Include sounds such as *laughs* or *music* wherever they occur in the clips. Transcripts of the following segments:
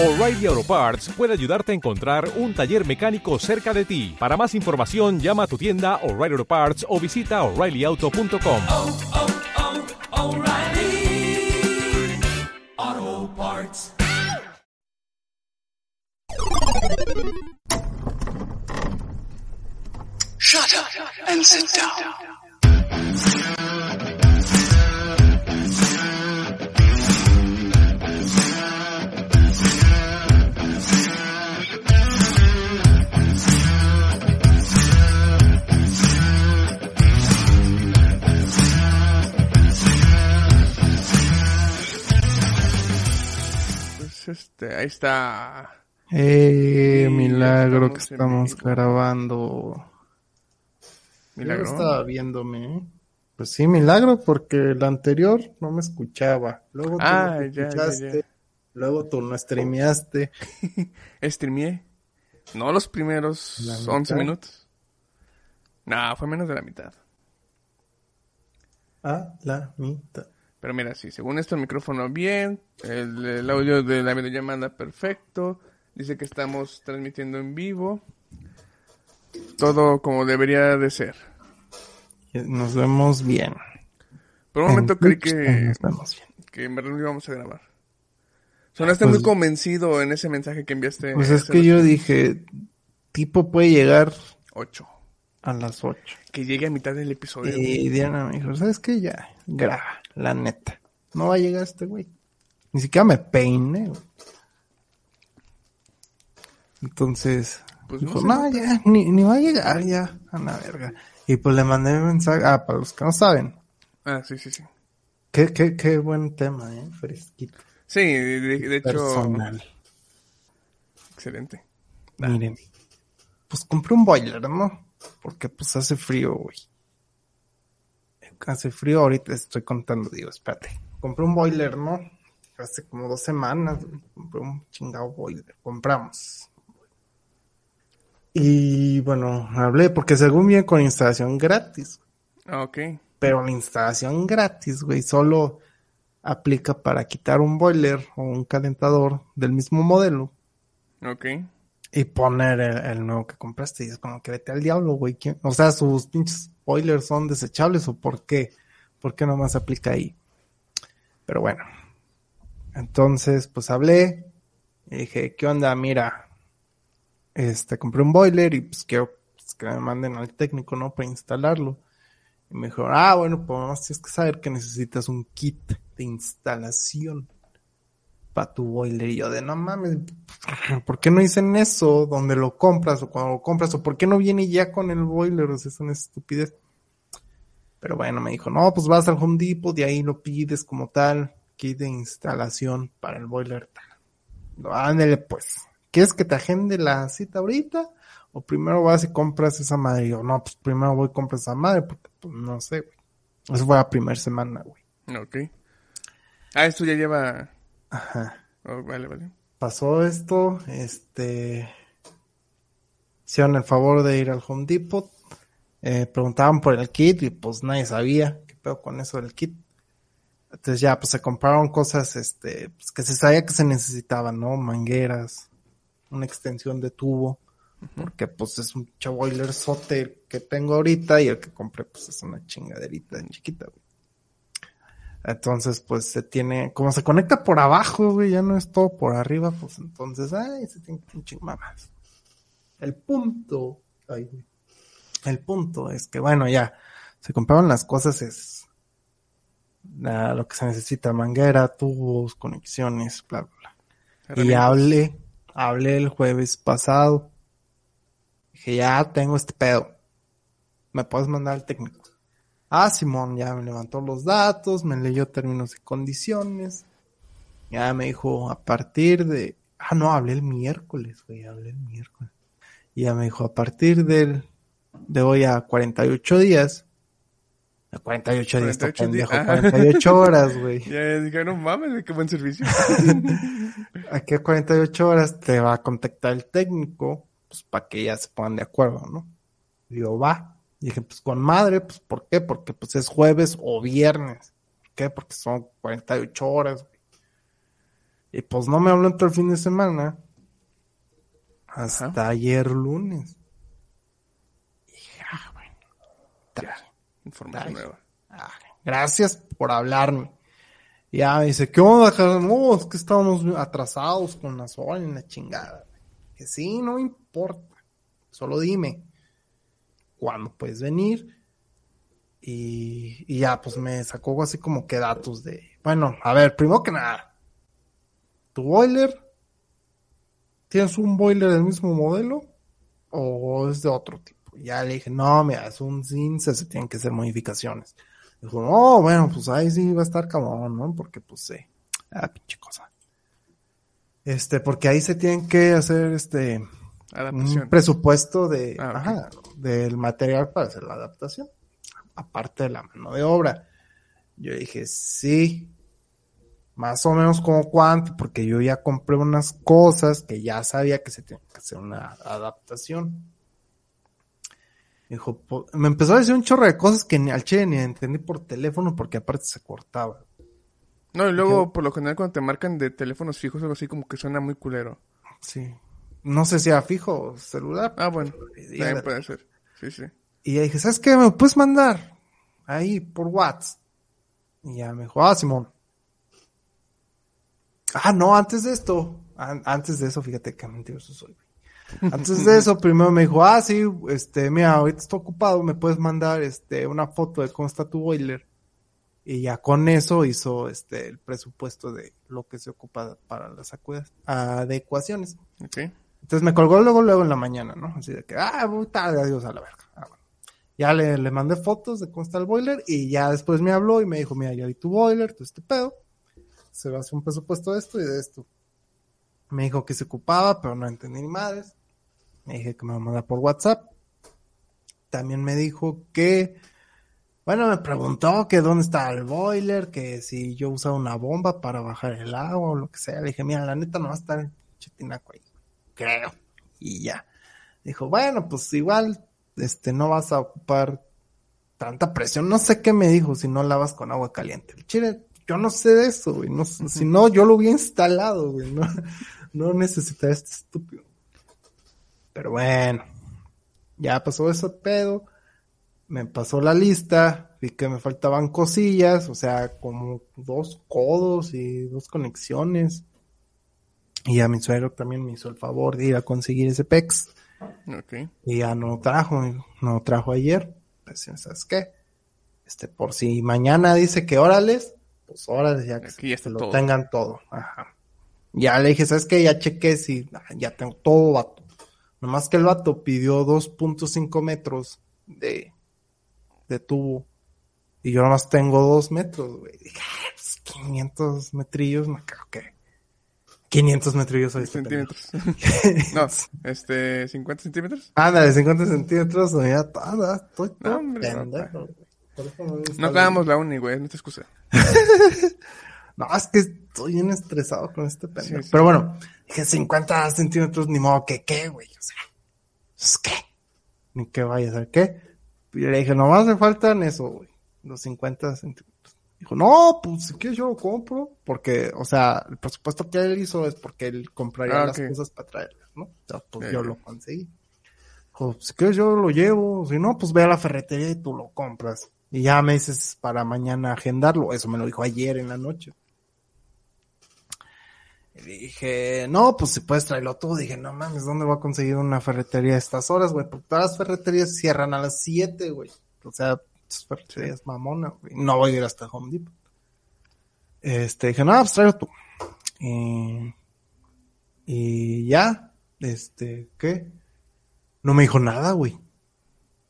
O'Reilly Auto Parts puede ayudarte a encontrar un taller mecánico cerca de ti. Para más información, llama a tu tienda O'Reilly Auto Parts o visita oreillyauto.com. oh, oh, Parts. Shut up and sit down. Este, ahí está. Eh, Sí, milagro que estamos grabando. Milagro. Yo estaba viéndome. ¿eh? Pues sí, milagro, porque el anterior no me escuchaba. Luego tú Ah, ya, ya, escuchaste. ya. Luego tú no streameaste. *laughs* Streameé. No los primeros La 11 mitad. minutos. No, fue menos de la mitad. A la mitad. Pero mira, sí, según esto el micrófono bien, el, el audio de la videollamada perfecto, dice que estamos transmitiendo en vivo, todo como debería de ser. Nos vemos bien. Por un momento En creí Twitch, que, bien. que en verdad no íbamos a grabar. Sonaste Pues- muy convencido en ese mensaje que enviaste. Pues es que yo dije, tipo puede llegar Ocho. a las 8. Que llegue a mitad del episodio. Y Diana me dijo, ¿sabes qué? Ya, graba, la neta. No va a llegar este güey. Ni siquiera me peiné, güey. Entonces, Pues no dijo, no, nota". ya, ni, ni va a llegar, ya, a la verga. Y pues le mandé un mensaje, ah, para los que no saben, Ah, sí, sí, sí. qué, qué, qué buen tema, eh, fresquito, Sí, de, de- de hecho, personal. excelente. Miren, pues compré un boiler, ¿no? Porque pues hace frío, güey. Hace frío, ahorita estoy contando, digo, espérate. Compré un boiler, ¿no? Hace como dos semanas, compré un chingado boiler. Compramos. Y bueno, hablé porque según viene con instalación gratis. Ah, ok. Pero la instalación gratis, güey, solo aplica para quitar un boiler o un calentador del mismo modelo Ok. y poner el, el nuevo que compraste. Y es como que vete al diablo, güey. ¿quién- O sea, sus pinches boilers son desechables o por qué? ¿Por qué nomás aplica ahí? Pero bueno. Entonces, pues hablé y dije, ¿qué onda? Mira, este, compré un boiler y pues quiero pues, que me manden al técnico, ¿no? Para instalarlo. Y me dijo, ah, bueno, pues nomás tienes que saber que necesitas un kit de instalación para tu boiler. Y yo de no mames, ¿por qué no dicen eso donde lo compras o cuando lo compras? ¿O por qué no viene ya con el boiler? O sea, es una estupidez. Pero bueno, me dijo, no, pues vas al Home Depot y ahí lo pides como tal, kit de instalación para el boiler tal. No, ándale pues. ¿Quieres que te agende la cita ahorita? O primero vas y compras esa madre. Y yo, no, pues primero voy y compro esa madre porque pues no sé, güey. Eso fue la primera semana, güey. Ok. Ah, esto ya lleva... Ajá. oh, vale, vale. pasó esto, este, hicieron el favor de ir al Home Depot, eh, preguntaban por el kit y pues nadie sabía qué pedo con eso del kit. Entonces ya, pues se compraron cosas, este, pues que se sabía que se necesitaban, ¿no? Mangueras, una extensión de tubo, porque pues es un boiler sote que tengo ahorita y el que compré pues es una chingaderita chiquita, güey. Entonces, pues se tiene, como se conecta por abajo, güey, ya no es todo por arriba, pues entonces, ay, se tiene que un chingo más. El punto, ay, el punto es que, bueno, ya, se compraron las cosas, es la- lo que se necesita, manguera, tubos, conexiones, bla, bla, bla. Y hablé, hablé el jueves pasado. Dije, ya tengo este pedo. ¿Me puedes mandar al técnico? Ah, Simón, ya me levantó los datos, me leyó términos y condiciones. Ya me dijo, a partir de... Ah, no, hablé el miércoles, güey, hablé el miércoles. Y ya me dijo, a partir del... de hoy a 48 días. A 48 días, 48 48 días, pendejo, ah. 48 horas, güey. *laughs* Ya dije, no mames, qué buen servicio. *laughs* aquí a 48 horas te va a contactar el técnico, pues para que ya se pongan de acuerdo, ¿no? Digo, va. Y dije, pues con madre, pues ¿por qué? Porque pues es jueves o viernes. ¿Por qué? Porque son 48 horas, güey. Y pues no me habló todo el fin de semana. Hasta ayer lunes. Y dije, ah, bueno. está bien. Información nueva. Ah, gracias por hablarme. Y Ya me dice, ¿qué onda? No, es que estábamos atrasados con la sola en la chingada. Que sí, no importa. Solo dime cuándo puedes venir. Y, ya, pues me sacó así como que datos de. Bueno, a ver, primero que nada, tu boiler, ¿tienes un boiler del mismo modelo o es de otro tipo? Ya le dije, no, mira, es un CINSE, se tienen que hacer modificaciones. Dijo, no, bueno, pues ahí sí va a estar cabrón, ¿no? Porque pues sí, ah, pinche cosa. Este, porque ahí se tienen que hacer este Adaptación. un presupuesto de, Ah, ajá, del material para hacer la adaptación, aparte de la mano de obra. Yo dije, sí, más o menos como cuánto, porque yo ya compré unas cosas que ya sabía que se tenía que hacer una adaptación. Dijo, me empezó a decir un chorro de cosas que ni al chile ni entendí por teléfono porque aparte se cortaba. No, y luego, por lo general, cuando te marcan de teléfonos fijos algo así, como que suena muy culero. Sí. No sé si era fijo o celular. Ah, bueno. También de- puede ser. Sí, sí. Y ya dije, ¿sabes qué? ¿Me puedes mandar? Ahí, por WhatsApp. Y ya me dijo, ah, Simón. Ah, no, antes de esto. an- antes de eso, fíjate qué mentiroso soy. *laughs* Antes de eso, primero me dijo, ah, sí, este, mira, ahorita estoy ocupado, me puedes mandar, este, una foto de cómo está tu boiler. Y ya con eso hizo, este, el presupuesto de lo que se ocupa para las adecuaciones. Ok. Entonces me colgó luego, luego en la mañana, ¿no? Así de que, ah, muy tarde, adiós a la verga. Ah, bueno. Ya le, le mandé fotos de cómo está el boiler y ya después me habló y me dijo, mira, ya vi tu boiler, todo este pedo. Se va a hacer un presupuesto de esto y de esto. Me dijo que se ocupaba, pero no entendí ni madres. Me dije que me va a mandar por WhatsApp. También me dijo que, bueno, me preguntó que dónde está el boiler, que si yo usaba una bomba para bajar el agua o lo que sea. Le dije, mira, la neta no va a estar en Chetinaco ahí creo. Y ya. Dijo, bueno, pues igual, este, no vas a ocupar tanta presión. No sé qué me dijo si no lavas con agua caliente. El chile, yo no sé de eso, güey. No, Si no, yo lo hubiera instalado, güey. No, no necesitaría este estúpido. Pero bueno, ya pasó ese pedo. Me pasó la lista. Vi que me faltaban cosillas, o sea, como dos codos y dos conexiones. Y a mi suegro también me hizo el favor de ir a conseguir ese PEX. Ok. Y ya no trajo, no lo trajo ayer. Pues, ¿sabes qué? Este, por si mañana dice que órales, pues órales, ya que Aquí está lo todo. tengan todo. Ajá. Ya le dije, ¿sabes qué? Ya chequé si ah, ya tengo todo vato. Nomás que el vato pidió 2.5 metros de, de tubo. Y yo nomás tengo 2 metros, güey. Dije, ah, pues 500 metrillos, no creo que. 500 metrillos pendejo. Centímetros. no, *laughs* este, 50 centímetros. Ándale, 50 centímetros, ya toda, estoy No, hombre, pendejo, no No acabamos la uni, güey, no te excusa. *laughs* No, es que estoy bien estresado con este pendejo. Sí, sí. Pero bueno, dije 50 centímetros, ni modo que qué, güey. O sea, ¿es qué? Ni que vaya a ser qué. Y le dije, nomás me faltan eso, güey. Los 50 centímetros. Dijo, no, pues si quieres yo lo compro. Porque, o sea, el presupuesto que él hizo es porque él compraría Ah, las cosas para traerlas, ¿no? O sea, pues yo lo conseguí. Dijo, si quieres yo lo llevo. Si no, pues ve a la ferretería y tú lo compras. Y ya me dices para mañana agendarlo. Eso me lo dijo ayer en la noche. Y dije, no, pues si puedes traerlo tú. Dije, no mames, ¿dónde voy a conseguir una ferretería a estas horas, güey? Porque todas las ferreterías cierran a las 7, güey. O sea, esas ferreterías mamona, güey. No voy a ir hasta Home Depot. Este, dije, no, pues tú. Y, y ya, este, ¿qué? No me dijo nada, güey.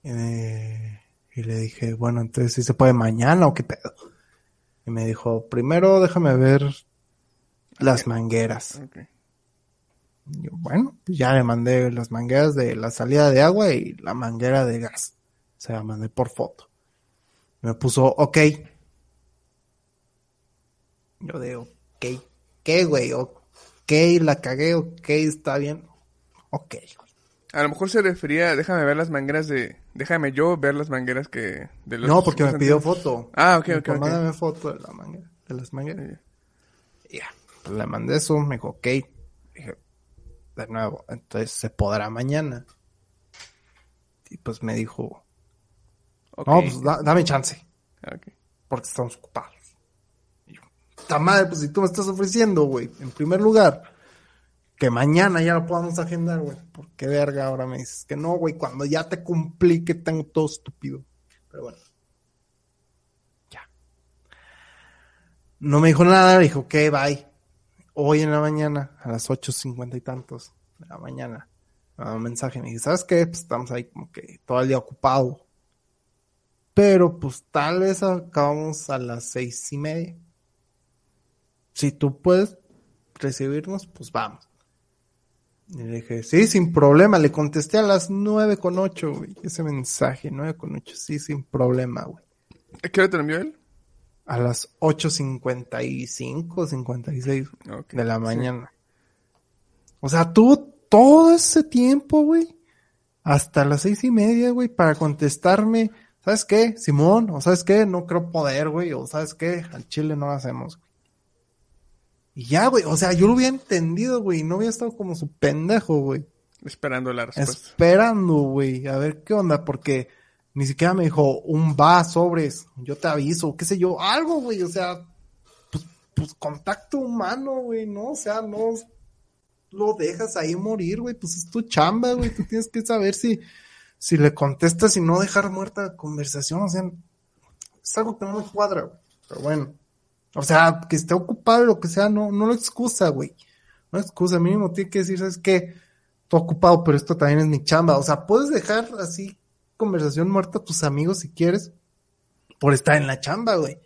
Eh, y le dije, bueno, entonces si se puede mañana o qué pedo. Y me dijo, primero déjame ver las mangueras. Y yo, bueno, pues ya le mandé las mangueras de la salida de agua y la manguera de gas. O sea, mandé por foto. Me puso, ok. Yo de, ok. ¿Qué, güey? Ok, la cagué, ok, está bien. Ok, güey. A lo mejor se refería, déjame ver las mangueras de, déjame yo ver las mangueras que, de los No, porque me pidió foto. Ah, ok, ok, dijo, ok. Mándame foto de la manguera, de las mangueras. Ya. Pues le mandé eso, me dijo, ok. Dije, de nuevo, entonces se podrá mañana. Y pues me dijo, No, pues da- dame chance, Ok. porque estamos ocupados. Y yo, ¡ta madre! Pues si tú me estás ofreciendo, güey, en primer lugar, que mañana ya lo podamos agendar, güey. ¿Por qué verga ahora me dices que no, güey? Cuando ya te cumplí que tengo todo estúpido. Pero bueno. Ya. No me dijo nada, me dijo, ok, bye. Hoy en la mañana, a las ocho cincuenta y tantos de la mañana, me mandó un mensaje. Me dice, ¿sabes qué? Pues estamos ahí como que todo el día ocupado. Pero pues tal vez acabamos a las seis y media. Si tú puedes recibirnos, pues vamos. Y le dije, sí, sin problema. Le contesté a las nueve con ocho, güey. Ese mensaje, nueve con ocho, sí, sin problema, güey. ¿A ¿Qué hora te lo envió él? A las ocho cincuenta y cinco, cincuenta y seis Ok. de la Sí. mañana. O sea, tuvo todo ese tiempo, güey. Hasta las seis y media, güey, para contestarme. ¿Sabes qué, Simón? O ¿sabes qué? No creo poder, güey. O ¿sabes qué? Al chile no lo hacemos, güey. Y ya, güey. O sea, yo lo había entendido, güey. No había estado como su pendejo, güey. Esperando la respuesta. Esperando, güey. A ver qué onda, porque ni siquiera me dijo un va, sobres. Yo te aviso, qué sé yo. Algo, güey. O sea, pues, pues contacto humano, güey, ¿no? O sea, no lo dejas ahí morir, güey. Pues es tu chamba, güey. Tú tienes que saber si, si le contestas y no dejar muerta la conversación. O sea, es algo que no me cuadra, güey. Pero bueno. O sea, que esté ocupado lo que sea, no, no lo excusa, güey. No excusa, mínimo tiene que decir, ¿sabes qué? Estoy ocupado, pero esto también es mi chamba. O sea, puedes dejar así conversación muerta a tus amigos si quieres por estar en la chamba, güey.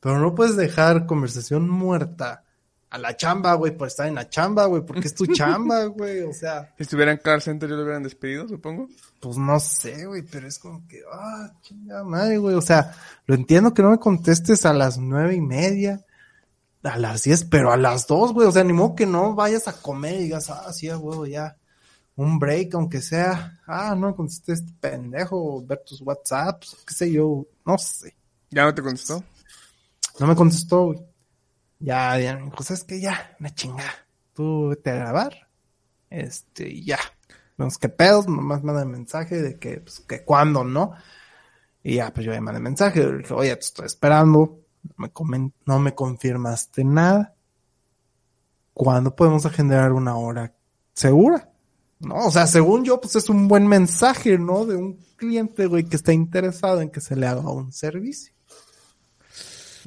Pero no puedes dejar conversación muerta a la chamba, güey, por estar en la chamba, güey, porque es tu *laughs* chamba, güey. O sea, Si estuviera en Car Center, yo lo hubieran despedido, supongo. pues no sé, güey, pero es como que, ah, chingada madre, güey. O sea, lo entiendo que no me contestes a las nueve y media, a las diez, pero a las dos, güey. O sea, ni modo que no vayas a comer y digas, ah, sí, huevo, ya. Un break, aunque sea, ah, no me contesté este pendejo, ver tus WhatsApps, qué sé yo, no sé. ¿Ya no te contestó? No me contestó, güey. Ya, ya, dijo, ¿sabes qué? Ya, una chingada. Tú vete a grabar. Este, y ya. Vemos qué pedos, nomás manda el mensaje de que, pues, que cuándo, ¿no? Y ya, pues yo le mandé mensaje, le dije, oye, te estoy esperando, no me, no me confirmaste nada. ¿Cuándo podemos agendar una hora segura? No, o sea, según yo, pues es un buen mensaje, ¿no? De un cliente, güey, que está interesado en que se le haga un servicio.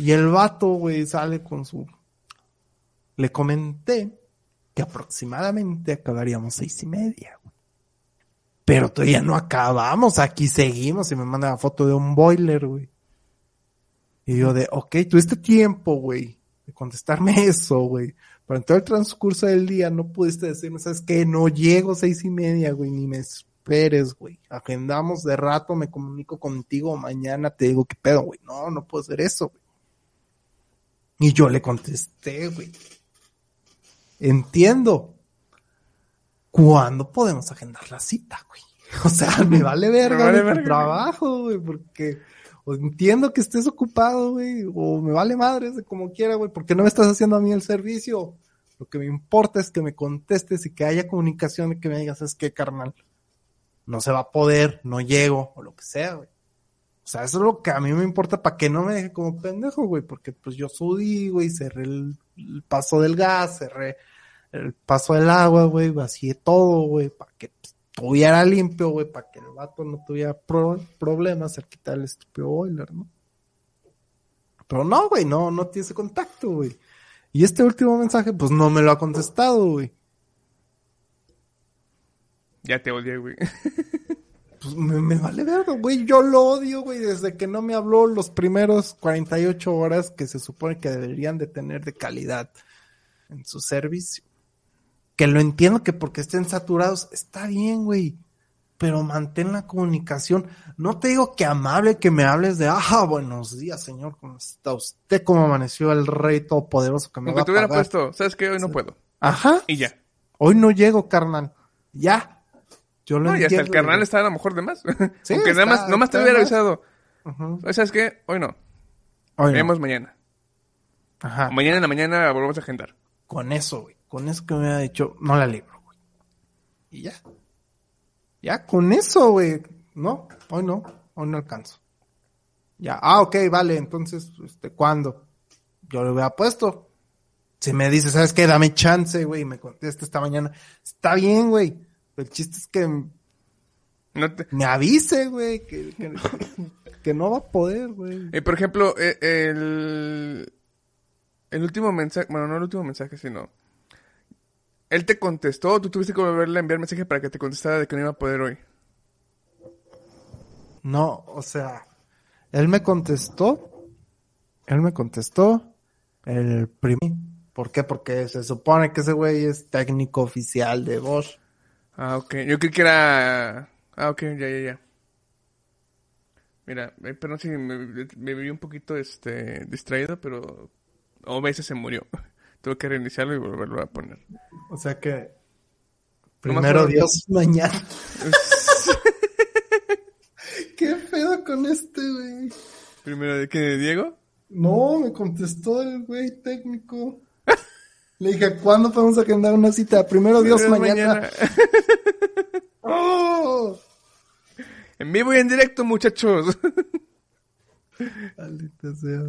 Y el vato, güey, sale con su... Le comenté que aproximadamente acabaríamos seis y media, güey. Pero todavía no acabamos, aquí seguimos y me manda la foto de un boiler, güey. Y yo de, ok, tuviste tiempo, güey, de contestarme *laughs* eso, güey. Pero en todo el transcurso del día no pudiste decirme, ¿sabes qué? No llego seis y media, güey, ni me esperes, güey. Agendamos de rato, me comunico contigo, mañana te digo qué pedo, güey. No, no puedo hacer eso, güey. Y yo le contesté, güey. Entiendo. ¿Cuándo podemos agendar la cita, güey? *laughs* O sea, me vale verga, Me vale verga, trabajo, güey, porque o entiendo que estés ocupado, güey, o me vale madres de como quiera, güey, porque no me estás haciendo a mí el servicio. Lo que me importa es que me contestes y que haya comunicación y que me digas, es que, carnal, no se va a poder, no llego, o lo que sea, güey. O sea, eso es lo que a mí me importa para que no me deje como pendejo, güey, porque pues yo subí, güey, cerré el, paso del gas, cerré el paso del agua, güey, vacié todo, güey, para que pues, estuviera limpio, güey, para que el vato no tuviera pro- problemas al quitar el estúpido boiler, ¿no? Pero no, güey, no, no tiene ese contacto, güey. Y este último mensaje, pues no me lo ha contestado, güey. Ya te odié, güey. *laughs* Pues me, me vale verga, güey. Yo lo odio, güey, desde que no me habló los primeros 48 horas que se supone que deberían de tener de calidad en su servicio. Que lo entiendo que porque estén saturados, está bien, güey. Pero mantén la comunicación. No te digo que amable que me hables de, ah, buenos días, señor, ¿cómo está usted? ¿Cómo amaneció el rey todopoderoso que me va Aunque a te hubiera pagar? puesto, ¿sabes qué? Hoy no puedo. Ajá. Y ya. Hoy no llego, carnal. Ya. Yo lo No, y hasta el carnal güey. está a lo mejor de más. *laughs* Sí, Aunque nada más, nomás te hubiera avisado. Ujú. ¿Sabes qué? Hoy no. Hoy no. Vemos mañana. Ajá. Mañana en la mañana volvemos a agendar. con eso, güey. Con eso que me hubiera dicho, no la libro, güey. Y ya. Ya, con eso, güey. No, hoy no, hoy no alcanzo. Ya, ah, ok, vale, entonces, este, ¿cuándo? Yo le hubiera puesto. Si me dice, ¿sabes qué? Dame chance, güey, y me contesta esta mañana. Está bien, güey. El chiste es que No te- me avise, güey, que, que, *laughs* que no va a poder, güey. Eh, por ejemplo, eh, el, el último mensaje, bueno, no el último mensaje, sino... Él te contestó, tú tuviste que volverle a enviar mensaje para que te contestara de que no iba a poder hoy. No, o sea, él me contestó, él me contestó el primer. ¿Por qué? Porque se supone que ese güey es técnico oficial de Bosch. Ah, ok. Yo creí que era... Ah, ok, ya, ya, ya. Mira, eh, perdón si me, me vi un poquito este, distraído, pero OBS se murió. *laughs* Tuve que reiniciarlo y volverlo a poner. O sea que primero Dios *laughs* mañana. *laughs* ¿Qué pedo con este güey? Primero, ¿de qué? ¿De Diego? No, me contestó el güey técnico. Le dije, ¿cuándo podemos agendar una cita? Primero Dios mañana. *laughs* ¡Oh! En vivo y en directo, muchachos. Maldita sea.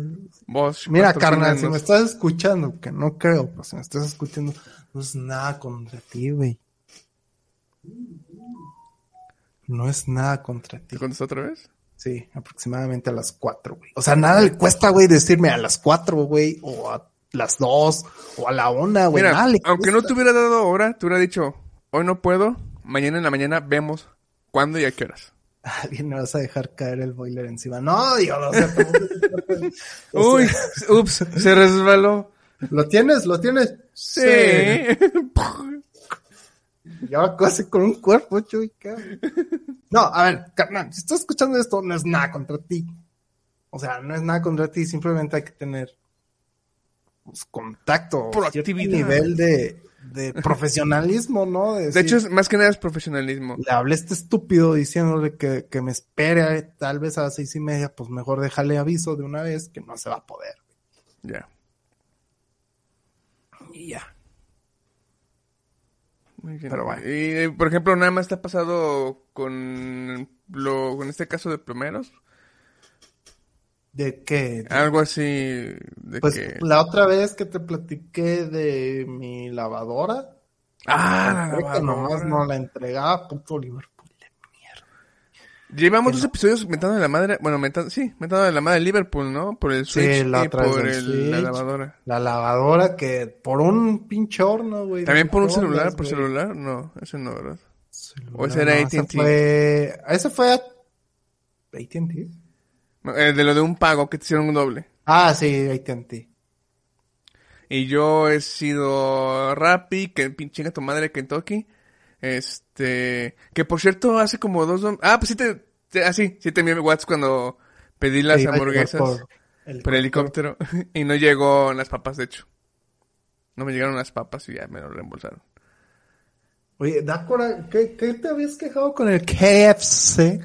Vos, Mira, carnal, si me estás escuchando, que no creo, pero si me estás escuchando, no es nada contra ti, güey. No es nada contra ti. ¿Te contestó otra vez? Sí, aproximadamente a las cuatro, güey. O sea, nada le cuesta, güey, decirme a las cuatro, güey, o a las dos, o a la una, güey. Mira, aunque no te hubiera dado hora, te hubiera dicho, hoy no puedo, mañana en la mañana vemos cuándo y a qué horas. *laughs* Alguien me vas a dejar caer el boiler encima. No, Dios, o sea, ¿cómo- *laughs* o Uy, ups, se resbaló. ¿Lo tienes? ¿Lo tienes? Sí. *laughs* Ya casi con un cuerpo, chuy. No, a ver, carnal, si estás escuchando esto, no es nada contra ti. O sea, no es nada contra ti, simplemente hay que tener pues, contacto, Proactividad. nivel de, de *laughs* profesionalismo, ¿no? De hecho, es, más que nada es profesionalismo. le hablé a este estúpido diciéndole que, que me espere tal vez a las seis y media, pues mejor déjale aviso de una vez que no se va a poder. Ya. Y ya. Pero bueno. Y, eh, por ejemplo, nada más te ha pasado con lo, con este caso de plomeros. ¿De qué? Algo así de Pues que... la otra vez que te platiqué de mi lavadora, Ah, la creo que nomás lavadora. no la entregaba puto Liverpool de mierda. Llevamos dos no. episodios mentando de la madre, bueno, mentando, sí, mentando de la madre de Liverpool, ¿no? Por el Sí, Switch la y por el- la lavadora. La lavadora que por un pinche horno, güey. ¿También por un celular? ¿Por güey. celular? No, ese no, ¿verdad? Celular, ¿O ese era no, AT&T? Fue... Ese fue a... AT&T. Eh, de lo de un pago que te hicieron un doble. Ah, sí, AT&T. Y yo he sido Rappi, que pinche tu madre Kentucky. Este, que por cierto, hace como dos, ah, pues sí te, te- ah, sí, sí te envié mi WhatsApp cuando pedí las hamburguesas por por helicóptero *laughs* y no llegó las papas, de hecho. No me llegaron las papas y ya me lo reembolsaron. Oye, da ¿qué, ¿qué te habías quejado con el KFC?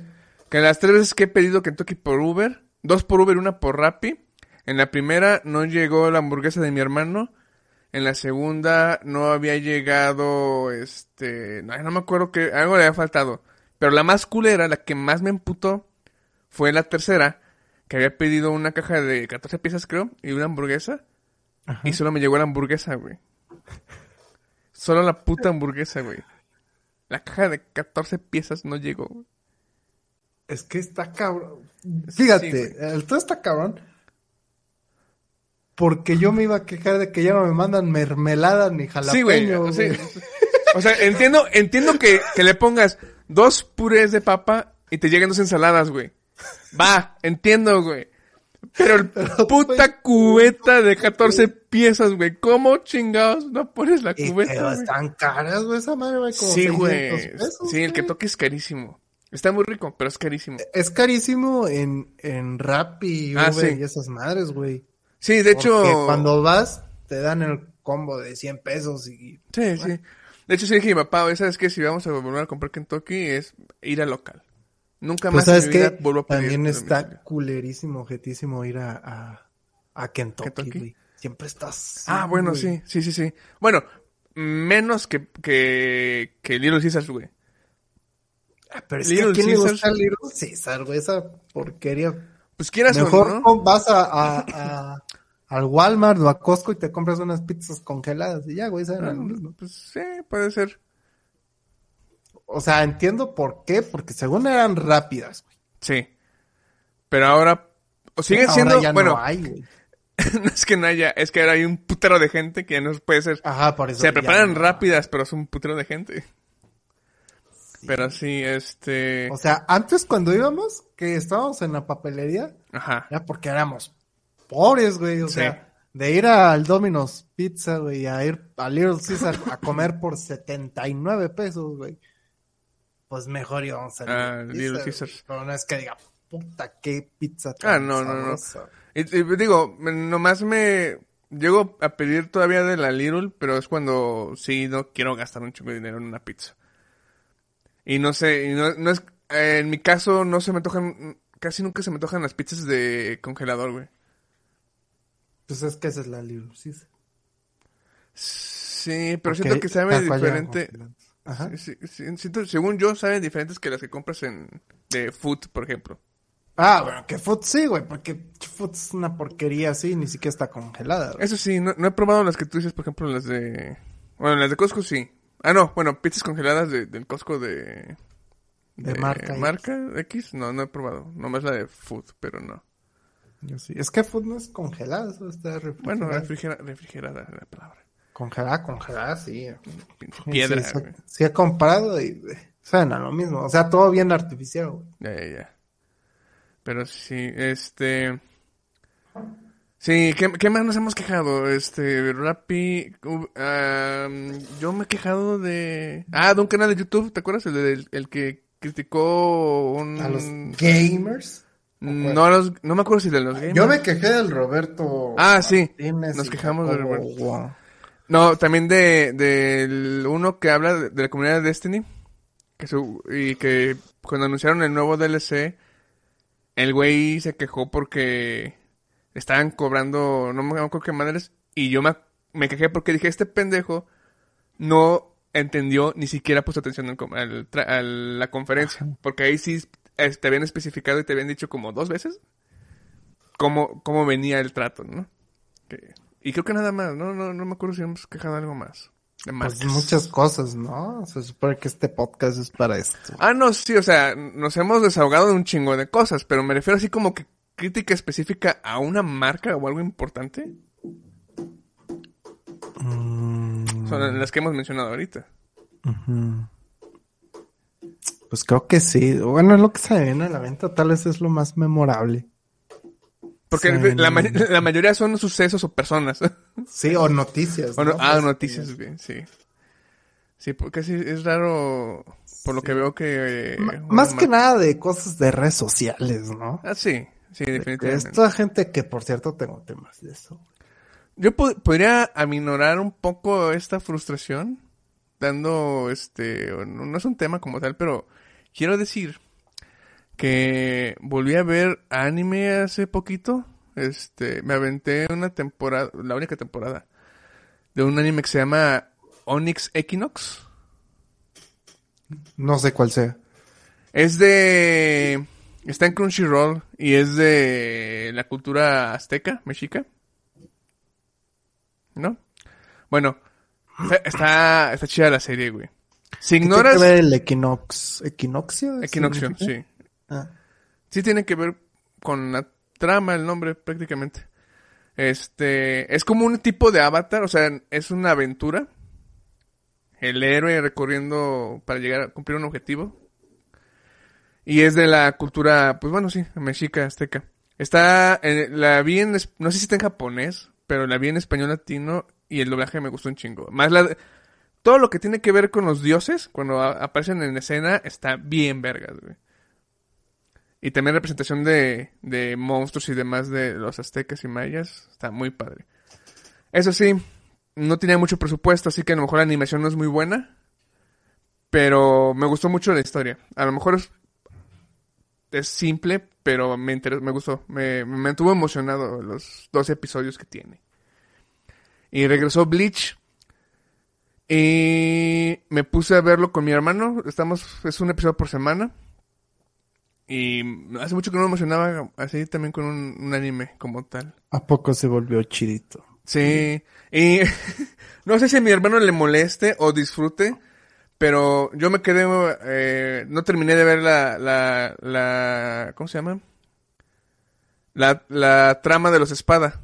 Que las tres veces que he pedido Kentucky por Uber, dos por Uber, una por Rappi, en la primera no llegó la hamburguesa de mi hermano, en la segunda no había llegado, este, no, no me acuerdo que algo le había faltado, pero la más culera, la que más me emputó, fue la tercera, que había pedido una caja de 14 piezas creo, y una hamburguesa, y solo me llegó la hamburguesa, güey. Solo la puta hamburguesa, güey. La caja de 14 piezas no llegó, güey. Es que está cabrón. Fíjate, Sí, el todo está cabrón. Porque yo me iba a quejar de que ya no me mandan mermelada ni jalapeño. sí. güey. O sea, entiendo, entiendo que, que le pongas dos purés de papa y te lleguen dos ensaladas, güey. Va, entiendo, güey. Pero el puta cubeta de 14 piezas, güey. ¿Cómo chingados no pones la cubeta, están caras, güey, esa madre, güey, como Sí, 600 güey. pesos, Sí, el que toque es carísimo. Está muy rico, pero es carísimo. Es carísimo en, en Rappi, Ah, Uber sí. y esas madres, güey. Sí, de hecho... Cuando vas, te dan el combo de 100 pesos y... Sí, sí. De hecho, sí dije a mi papá, ¿sabes qué? Si vamos a volver a comprar Kentucky es ir al local. Nunca Pues más en sabes mi vida que vuelvo a pedir también está domicilio. culerísimo, objetísimo ir a, a, a Kentucky, Kentucky. güey. siempre estás. Ah, bueno, güey. sí, sí, sí, sí. Bueno, menos que, que, que Little Caesars, güey. Ah, Pero es Little que a quién le Caesars. gusta Little Caesar, güey, esa porquería. Pues quieras Mejor o no. vas a, a- a- al Walmart o a Costco y te compras unas pizzas congeladas y ya, güey, saben Ah, mismo. Pues sí, puede ser. O sea, entiendo por qué, porque según eran rápidas, güey. Sí. Pero ahora. O siguen Ahora siendo. ya bueno, no hay, güey. *laughs* no es que no haya. Es que ahora hay un putero de gente que no puede ser. Ajá, por eso. Se preparan no. rápidas, pero es un putero de gente. Pero sí, este. O sea, antes cuando íbamos, que estábamos en la papelería, Ajá. era porque éramos pobres, güey. O Sí. sea, de ir al Domino's Pizza, güey, a ir a Little Caesar a comer por 79 pesos, güey. Pues mejor íbamos a Ah, Little, Little Caesar, güey. Pero no es que diga, puta, qué pizza Ah, tan no, no, no. sabrosa. Y, y digo, nomás me. Llego a pedir todavía de la Little, pero es cuando sí no quiero gastar un chingo de dinero en una pizza. Y no sé, y no, no es. eh, en mi caso, no se me tocan. Casi nunca se me tocan las pizzas de congelador, güey. Pues es que esa es la Caesar. Sí, pero siento que sabe diferente. Ajá. Sí, sí, sí, siento- según yo, saben diferentes que las que compras en. de food, por ejemplo. Ah, bueno, que food sí, güey, porque food es una porquería así, ni siquiera está congelada. güey. Eso sí, no, no he probado las que tú dices, por ejemplo, las de... Bueno, las de Costco sí. Ah, no, bueno, pizzas congeladas de, del Costco de... De marca X. marca X. No, no he probado. Nomás la de food, pero no. Yo sí. Es que food no es congelada, eso está Bueno, refrigerada. refrigera- refrigerada es la palabra. Congelada, congelada, sí. Piedra, sí, sí, sí he comprado y eh, saben a lo mismo. O sea, todo bien artificial, güey. Ya, ya, ya. Pero sí, este... Sí, ¿qué, qué más nos hemos quejado? Este, Rappi... uh, am, yo me he quejado de... Ah, de un canal de YouTube, ¿te acuerdas? El, del- el que criticó un... A los gamers. No, a los, no me acuerdo si de los gamers. Yo me quejé del Roberto. Ah, sí. Martínez Nos quejamos del Roberto. Wong. No, también de del uno que habla de, de la comunidad de Destiny. Que su, y que cuando anunciaron el nuevo DLC, el güey se quejó porque estaban cobrando, no me acuerdo qué madres. Y yo me, me quejé porque dije, este pendejo no entendió ni siquiera puso atención al, al a la conferencia. Porque ahí sí eh, te habían especificado y te habían dicho como dos veces cómo, cómo venía el trato, ¿no? Que- y creo que nada más, ¿no? No, no me acuerdo si hemos quejado algo más. Pues muchas cosas, ¿no? Se supone que este podcast es para esto. Ah, no, sí, o sea, nos hemos desahogado de un chingo de cosas, pero me refiero así como que crítica específica a una marca o algo importante. Mm, Son las que hemos mencionado ahorita. Pues creo que sí. Bueno, es lo que se viene a la venta tal vez es lo más memorable. Porque la, no. ma- la mayoría son sucesos o personas. *laughs* Sí, o noticias. O no- ¿no? ah, Pues, noticias, bien, sí. Sí, porque sí, es raro, por lo que veo que... eh, Más que nada de cosas de redes sociales, ¿no? Ah, sí, sí, definitivamente. Esta gente que, por cierto, tengo temas de eso. Yo po- podría aminorar un poco esta frustración dando este no, no es un tema como tal, pero quiero decir que volví a ver anime hace poquito. Este, me aventé una temporada, la única temporada de un anime que se llama Onyx Equinox. No sé cuál sea. Es de está en Crunchyroll y es de la cultura azteca, mexica. ¿No? Bueno, está, está, está chida la serie, güey. Si ¿Qué ignoras tiene que ver el equinox? ¿Equinoccio? Equinoccio, sí. Ah. Sí tiene que ver con la trama, el nombre, prácticamente. Este, es como un tipo de avatar, o sea, es una aventura. El héroe recorriendo para llegar a cumplir un objetivo. Y es de la cultura, pues bueno, sí, mexica, azteca. Está, en- la vi en, no sé si está en japonés, pero la vi en español latino y el doblaje me gustó un chingo. Más la, todo lo que tiene que ver con los dioses, cuando aparecen en escena, está bien vergas, güey. Y también representación de, de monstruos y demás de los aztecas y mayas. Está muy padre. Eso sí, no tenía mucho presupuesto, así que a lo mejor la animación no es muy buena. Pero me gustó mucho la historia. A lo mejor es, es simple, pero me, interes- me gustó. Me, me mantuvo emocionado los dos episodios que tiene. Y regresó Bleach. Y me puse a verlo con mi hermano. Estamos, es un episodio por semana. Y hace mucho que no me emocionaba así también con un, un anime como tal. ¿A poco se volvió chidito? Sí. Y *laughs* no sé si a mi hermano le moleste o disfrute. Pero yo me quedé, eh, no terminé de ver la, la, la, ¿cómo se llama? La, la trama de los espada.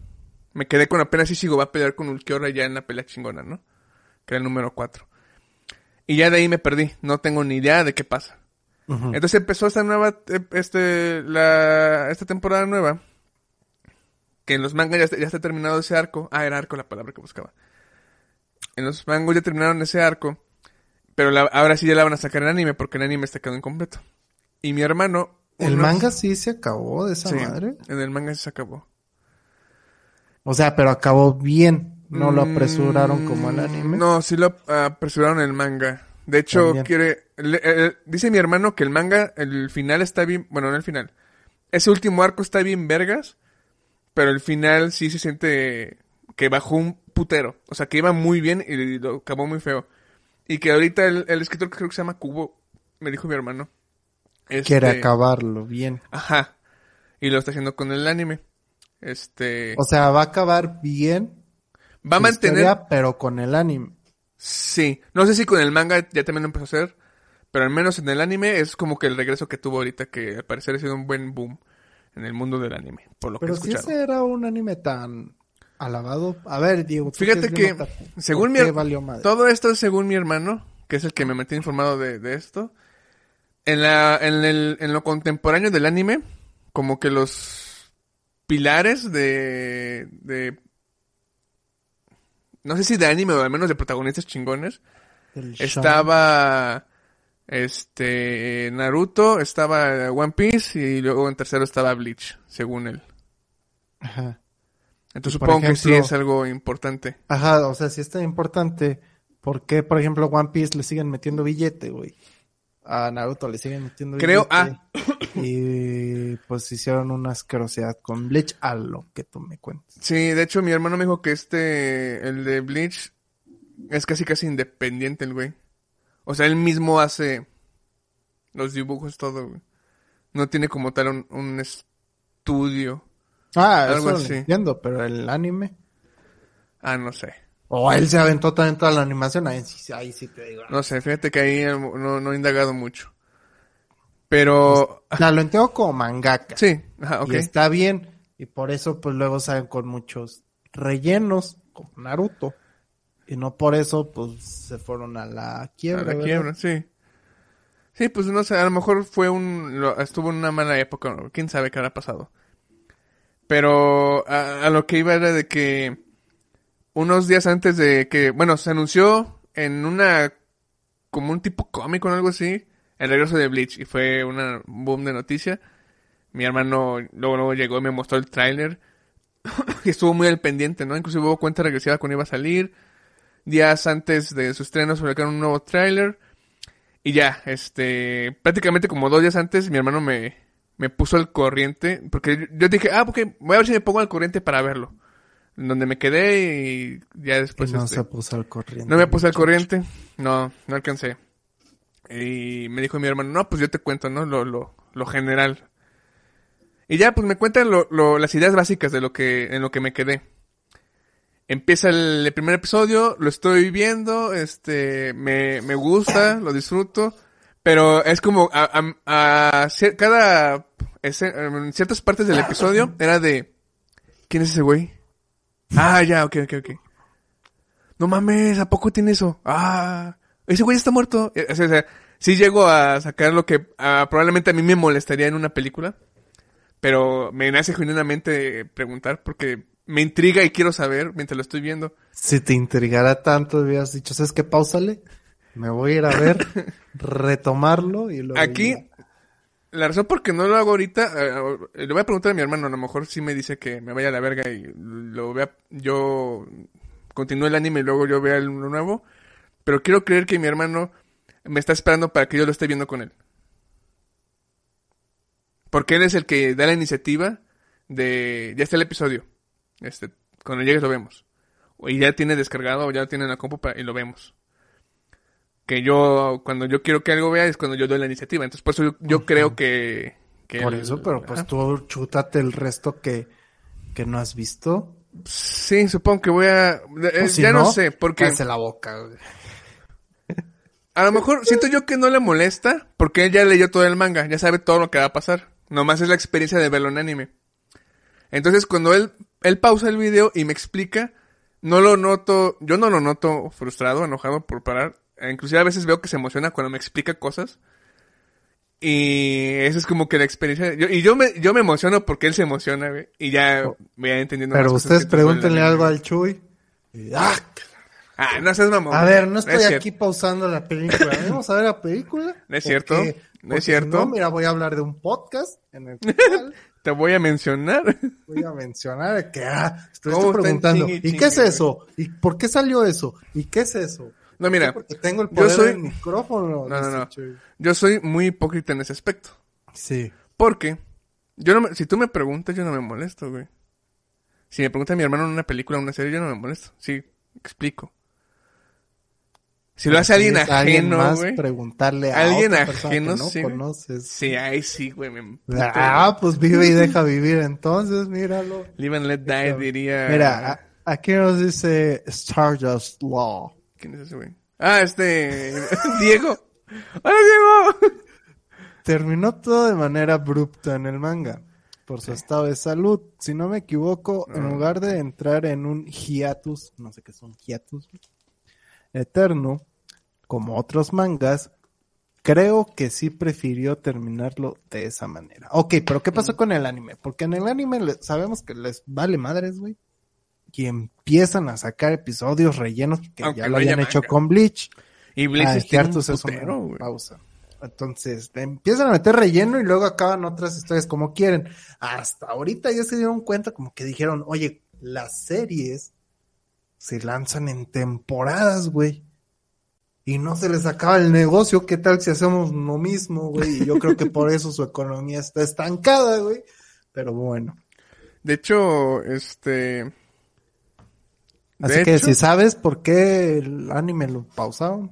Me quedé con apenas Ichigo va a pelear con Ulquiorra ya en la pelea chingona, ¿no? Que era el número 4. Y ya de ahí me perdí. No tengo ni idea de qué pasa. Entonces empezó esta nueva, eh, este, la, esta temporada nueva. Que en los mangas ya está, ya está terminado ese arco. Ah, era arco la palabra que buscaba. En los mangas ya terminaron ese arco. Pero la- ahora sí ya la van a sacar en anime porque el anime está quedando incompleto. Y mi hermano... ¿El unos- manga sí se acabó de esa Sí, madre? en el manga se acabó. O sea, pero acabó bien. No lo Mm, apresuraron como el anime. No, sí lo apresuraron el manga. De hecho, También. quiere... le- eh, dice mi hermano que el manga, el final está bien... Bueno, no el final. Ese último arco está bien vergas. Pero el final sí se siente que bajó un putero. O sea, que iba muy bien y lo acabó muy feo. Y que ahorita el, el escritor que creo que se llama Kubo, me dijo mi hermano. Quiere este, acabarlo bien. Ajá. Y lo está haciendo con el anime. Este... O sea, va a acabar bien. va a mantener... historia, pero con el anime. Sí, no sé si con el manga ya también lo empezó a hacer, pero al menos en el anime es como que el regreso que tuvo ahorita, que al parecer ha sido un buen boom en el mundo del anime, por lo Pero que he si escuchado. ese era un anime tan alabado. A ver, Diego. Fíjate que, otaku, ¿por según mi qué her- valió madre? Todo esto es según mi hermano, que es el que me mantiene informado de, de esto. En, la, en, el, en lo contemporáneo del anime, como que los pilares de, de... No sé si de anime o al menos de protagonistas chingones, El estaba este Naruto, estaba One Piece y luego en tercero estaba Bleach, según él. Ajá. Entonces por supongo que sí es algo importante. Ajá, o sea, si es tan importante, ¿por qué, por ejemplo, One Piece le siguen metiendo billete, güey? A Naruto le siguen metiendo Creo- billete. Y pues hicieron una asquerosidad con Bleach a lo que tú me cuentas. Sí, de hecho mi hermano me dijo que este, el de Bleach, es casi casi independiente el güey. O sea, él mismo hace los dibujos, todo, güey. No tiene como tal un, un estudio. Ah, Algo eso lo así. entiendo, pero el anime. Ah, no sé. O él se aventó también toda la animación, ahí sí, ahí sí te digo. No sé, fíjate que ahí no, no he indagado mucho. Pero... O sea, lo entiendo como mangaka. Sí, ajá, ok. Y está bien. Y por eso, pues luego salen con muchos rellenos, como Naruto. Y no por eso, pues se fueron a la quiebra. A la ¿verdad? quiebra, sí. Sí, pues no sé, a lo mejor fue un... lo- estuvo en una mala época, quién sabe qué habrá pasado. Pero a, lo que iba era de que unos días antes de que, bueno, se anunció en una, como un tipo cómico o algo así, el regreso de Bleach y fue una un boom de noticia. Mi hermano luego, llegó y me mostró el tráiler *laughs* y estuvo muy al pendiente, ¿no? Inclusive hubo cuenta regresiva cuando iba a salir. Días antes de su estreno sacaron un nuevo tráiler. Y ya, este, prácticamente como dos días antes, mi hermano me, me puso al corriente, porque yo- dije, ah, porque voy a ver si me pongo al corriente para verlo. Donde me quedé y ya después, Y no este, se puso al corriente. no me puse al corriente, no, no alcancé. Y me dijo mi hermano, no, pues yo te cuento, ¿no? Lo, lo, lo general. Y ya, pues me cuentan lo, lo- las ideas básicas de lo que, en lo que me quedé. Empieza el, el primer episodio, lo estoy viendo, este, me, me gusta, lo disfruto, pero es como a, a- a cada, en ciertas partes del episodio *laughs* era de, ¿quién es ese güey? Ah, ya, ok, ok, ok. No mames, ¿a poco tiene eso? Ah, ese güey está muerto. Eh, O sea, o sea, sí llego a sacar lo que ah, probablemente a mí me molestaría en una película, pero me nace genuinamente preguntar porque me intriga y quiero saber mientras lo estoy viendo. Si te intrigara tanto, hubieras dicho, ¿sabes qué? Páusale. Me voy a ir a ver, retomarlo y luego... Aquí, la razón por qué no lo hago ahorita, eh, eh, le voy a preguntar a mi hermano, a lo mejor sí me dice que me vaya a la verga y lo vea, yo continúe el anime y luego yo vea el- lo nuevo, pero quiero creer que mi hermano me está esperando para que yo lo esté viendo con él. Porque él es el que da la iniciativa de, ya está el episodio, este, cuando llegues lo vemos. y ya tiene descargado o ya tiene en la compu para- y lo vemos. Que yo, cuando yo quiero que algo vea es cuando yo doy la iniciativa. Entonces, por eso yo, yo creo que, que Por el- eso, pero pues Ajá. tú chútate el resto que, que no has visto. Sí, supongo que voy a... eh, O si ya no, sé, porque cállese la boca, a lo mejor siento yo que no le molesta, porque él ya leyó todo el manga, ya sabe todo lo que va a pasar. Nomás es la experiencia de verlo en anime. Entonces, cuando él, él pausa el video y me explica, no lo noto, yo no lo noto frustrado, enojado por parar. Eh, Inclusive a veces veo que se emociona cuando me explica cosas. Y esa es como que la experiencia. yo- y yo me, yo me emociono porque él se emociona, güey. Y ya voy entendiendo Pero más ustedes pregúntenle algo al Chuy. Y, ¡ah! Ah, no seas mamón. A ver, no es estoy cierto. aquí pausando la película. *laughs* Vamos a ver la película. No es Porque- cierto, no es si cierto. no, mira, voy a hablar de un podcast en el cual *laughs* Te voy a mencionar. voy a mencionar que ah, estoy, ¿Cómo estoy están preguntando. chingue y ¿Y qué es eso? ¿Y por qué salió eso? ¿Y qué es eso? No, mira, Porque tengo el yo poder soy- del micrófono. No, no, no. Yo soy muy hipócrita en ese aspecto. Sí. Porque yo no me- si tú me preguntas, yo no me molesto, güey. Si me pregunta mi hermano en una película o una serie, yo no me molesto. Sí, explico. Si lo hace alguien ¿Tienes a alguien ajeno, más güey. preguntarle a Alguien otra persona que ajeno, no sí, conoces. Sí, ahí sí, güey. Me... Ah, pues vive y deja vivir entonces, míralo. Live and let die, diría. Mira, aquí nos dice Stardust Law. ¿Quién es ese, güey? Ah, este. *laughs* Diego. ¡Hola, Diego! Terminó todo de manera abrupta en el manga por su estado de salud. Si no me equivoco, en lugar de entrar en un hiatus, no sé qué es un hiatus, eterno, como otros mangas, creo que sí prefirió terminarlo de esa manera. Ok, pero ¿qué pasó con el anime? Porque en el anime sabemos que les vale madres, güey. Y empiezan a sacar episodios rellenos que Aunque ya lo habían hecho manga. con Bleach. Y Bleach Ah, es- un putero, güey. pausa. Entonces, empiezan a meter relleno y luego acaban otras historias como quieren. Hasta ahorita ya se dieron cuenta como que dijeron, oye, las series se lanzan en temporadas, güey. Y no se les acaba el negocio. ¿Qué tal si hacemos lo mismo, güey? Y yo creo que por eso su economía está estancada, güey. Pero bueno. De hecho, este. Así de que hecho- si sabes por qué el anime lo pausaron,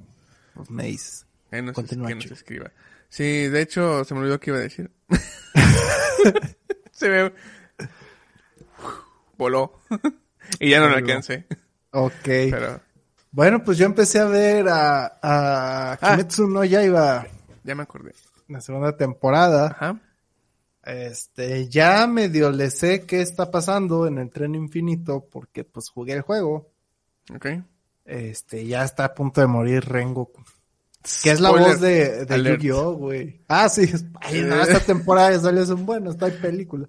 pues me dices. Eh, no Continúa, que chico. escriba. Sí, de hecho, se me olvidó que iba a decir. *laughs* se me... Voló. y ya no lo alcancé. Ok. Pero Bueno, pues yo empecé a ver a, a Ah. Kimetsu no Yaiba, ya me acordé. la segunda temporada. Ajá. Este, ya medio le sé qué está pasando en el tren infinito porque pues jugué el juego. Ok. Este, ya está a punto de morir Rengoku. Que es la voz de, de. Yu-Gi-Oh, güey. Ah, sí. es- Ay, no, esta temporada salió un bueno, está en película.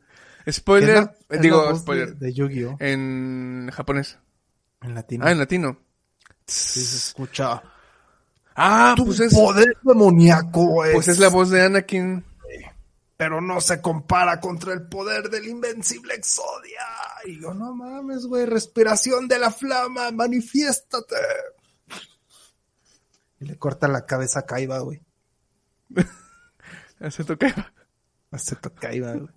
Spoiler. Es la- es digo, spoiler. De, de Yu-Gi-Oh, En japonés. en latino. Ah, en latino. Sí, se escucha. Ah, Tu pues es, poder demoníaco pues es la voz de Anakin. Pero no se compara contra el poder del invencible Exodia. Y yo, no mames, güey, respiración de la flama, manifiéstate. Y le corta la cabeza a Kaiba, güey. Toca. Se toca Kaiba, güey.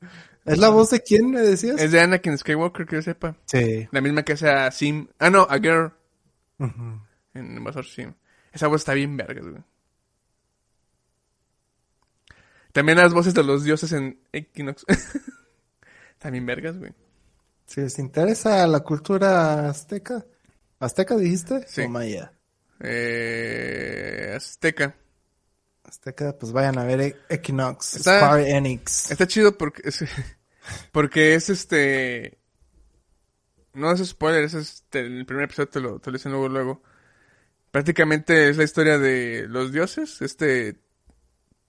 *laughs* ¿Es la voz de quién me decías? Es de Anakin Skywalker, que yo sepa. Sí. La misma que hace a Sim. Ah, no, a Girl. Ujú. En Invasor Sim. Esa voz está bien vergas, güey. También las voces de los dioses en Equinox. *laughs* También vergas, güey. Si les interesa la cultura azteca. ¿Azteca dijiste? Sí. O maya. Eh, Azteca. Azteca, pues vayan a ver E- Equinox, Está- Square Enix. Está chido porque es, *laughs* porque es este... No es spoiler, es este, el primer episodio te lo, te lo dicen luego, luego. Prácticamente es la historia de los dioses, este...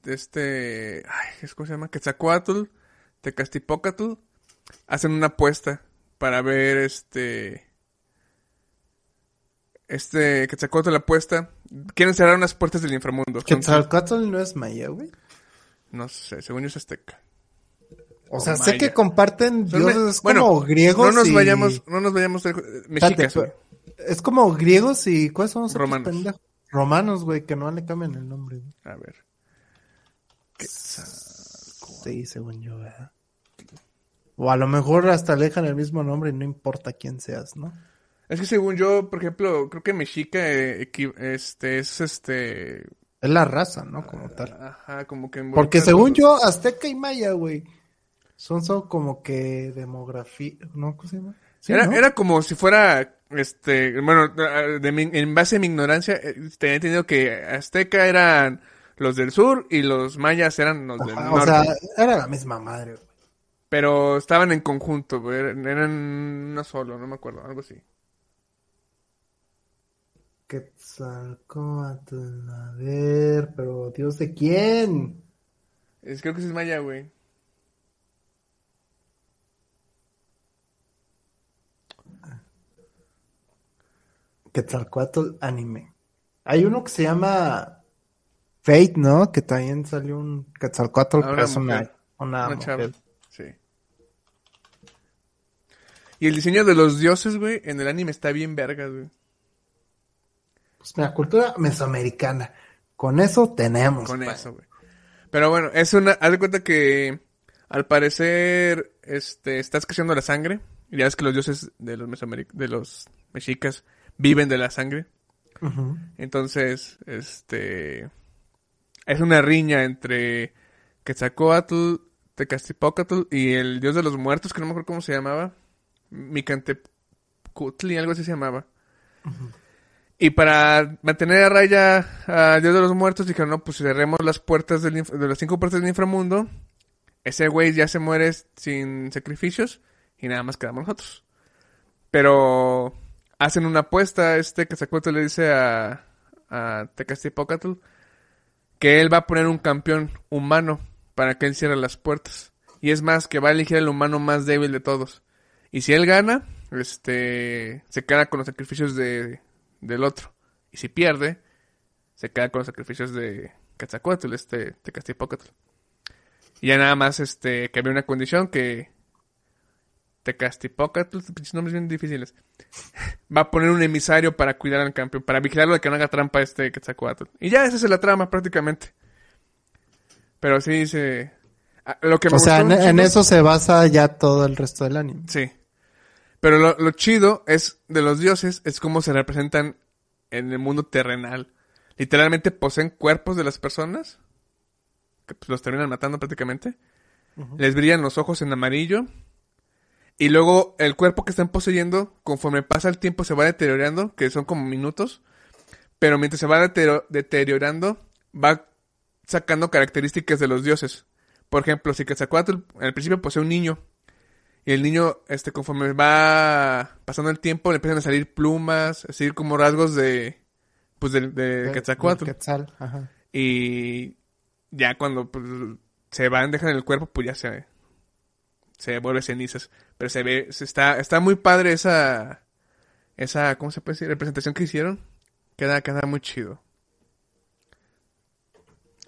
Este... Ay, ¿cómo se llama? Quetzalcoatl, Tecastipócatl. Hacen una apuesta para ver este... Este Quetzalcoatl la apuesta. Quieren cerrar unas puertas del inframundo. Quetzalcoatl no es maya, güey. No sé, según yo es azteca. O sea, sé que comparten dioses bueno, como griegos No nos y... vayamos, no nos vayamos de- mexicas, es como griegos y ¿cuáles son los Romanos. pendejos? Romanos, güey, que no le cambian el nombre. güey. A ver. Sí, según yo, ¿verdad? O a lo mejor hasta le dejan el mismo nombre y no importa quién seas, ¿no? Es que según yo, por ejemplo, creo que Mexica eh, este, es este... Es la raza, ¿no? Como tal. Ajá, como que... Porque según los- yo, Azteca y Maya, güey, son solo como que demografía, ¿no? ¿Cómo se llama? Sí, era, ¿no? era como si fuera, este, bueno, de mi- en base a mi ignorancia, eh, tenía entendido que Azteca eran los del sur y los mayas eran los del norte. o sea, era la misma madre, güey. Pero estaban en conjunto, güey, eran, uno solo, no me acuerdo, algo así. Quetzalcóatl, a ver, pero Dios de quién? Es, creo que es maya, güey. Quetzalcóatl anime. Hay uno que se llama Fate, ¿no? Que también salió un Quetzalcóatl, Ah, pero es una, una Una mujer. Sí. Y el diseño de los dioses, güey, en el anime está bien vergas, güey. Pues mira, cultura mesoamericana. Con eso tenemos. Con eso, güey. Pero bueno, es una. Haz de cuenta que al parecer este, está escaseando la sangre. Y ya ves que los dioses de los Mesoameric- de los mexicas viven de la sangre. Entonces, este. Es una riña entre Quetzalcóatl, Tecastipócatl y el dios de los muertos, que no me acuerdo cómo se llamaba. Micantecutli, algo así se llamaba. Y para mantener a raya al dios de los muertos, dijeron, no, pues cerremos las puertas del de las cinco puertas del inframundo. Ese güey ya se muere sin sacrificios y nada más quedamos nosotros. Pero hacen una apuesta, este Quetzalcóatl le dice a, a Tecastipócatl que él va a poner un campeón humano para que él cierre las puertas. Y es más, que va a elegir al humano más débil de todos. Y si él gana, este, se queda con los sacrificios de, del otro. Y si pierde, se queda con los sacrificios de Quetzalcóatl, este, Tecastipócatl. Y ya nada más, este, que había una condición que Tecastipócatl, pinches nombres bien difíciles, va a poner un emisario para cuidar al campeón, para vigilarlo de que no haga trampa este Quetzalcóatl. Y ya esa es la trama prácticamente. Pero sí se... ah, Lo que me O sea, en, eso se basa ya todo el resto del anime. Sí. Pero lo, lo chido es de los dioses es cómo se representan en el mundo terrenal. Literalmente poseen cuerpos de las personas que pues, los terminan matando prácticamente. Les brillan los ojos en amarillo. Y luego el cuerpo que están poseyendo, conforme pasa el tiempo, se va deteriorando, que son como minutos. Pero mientras se va deteriorando, va sacando características de los dioses. Por ejemplo, si Quetzalcóatl al principio posee un niño, y el niño, este, conforme va pasando el tiempo, le empiezan a salir plumas, así como rasgos de, pues, de, de Quetzalcóatl. Del Quetzal, ajá. Y ya cuando pues, se van, dejan el cuerpo, pues ya se, se vuelve cenizas. Pero se ve, se está, está muy padre esa, esa, ¿cómo se puede decir? Representación que hicieron. Queda, queda muy chido.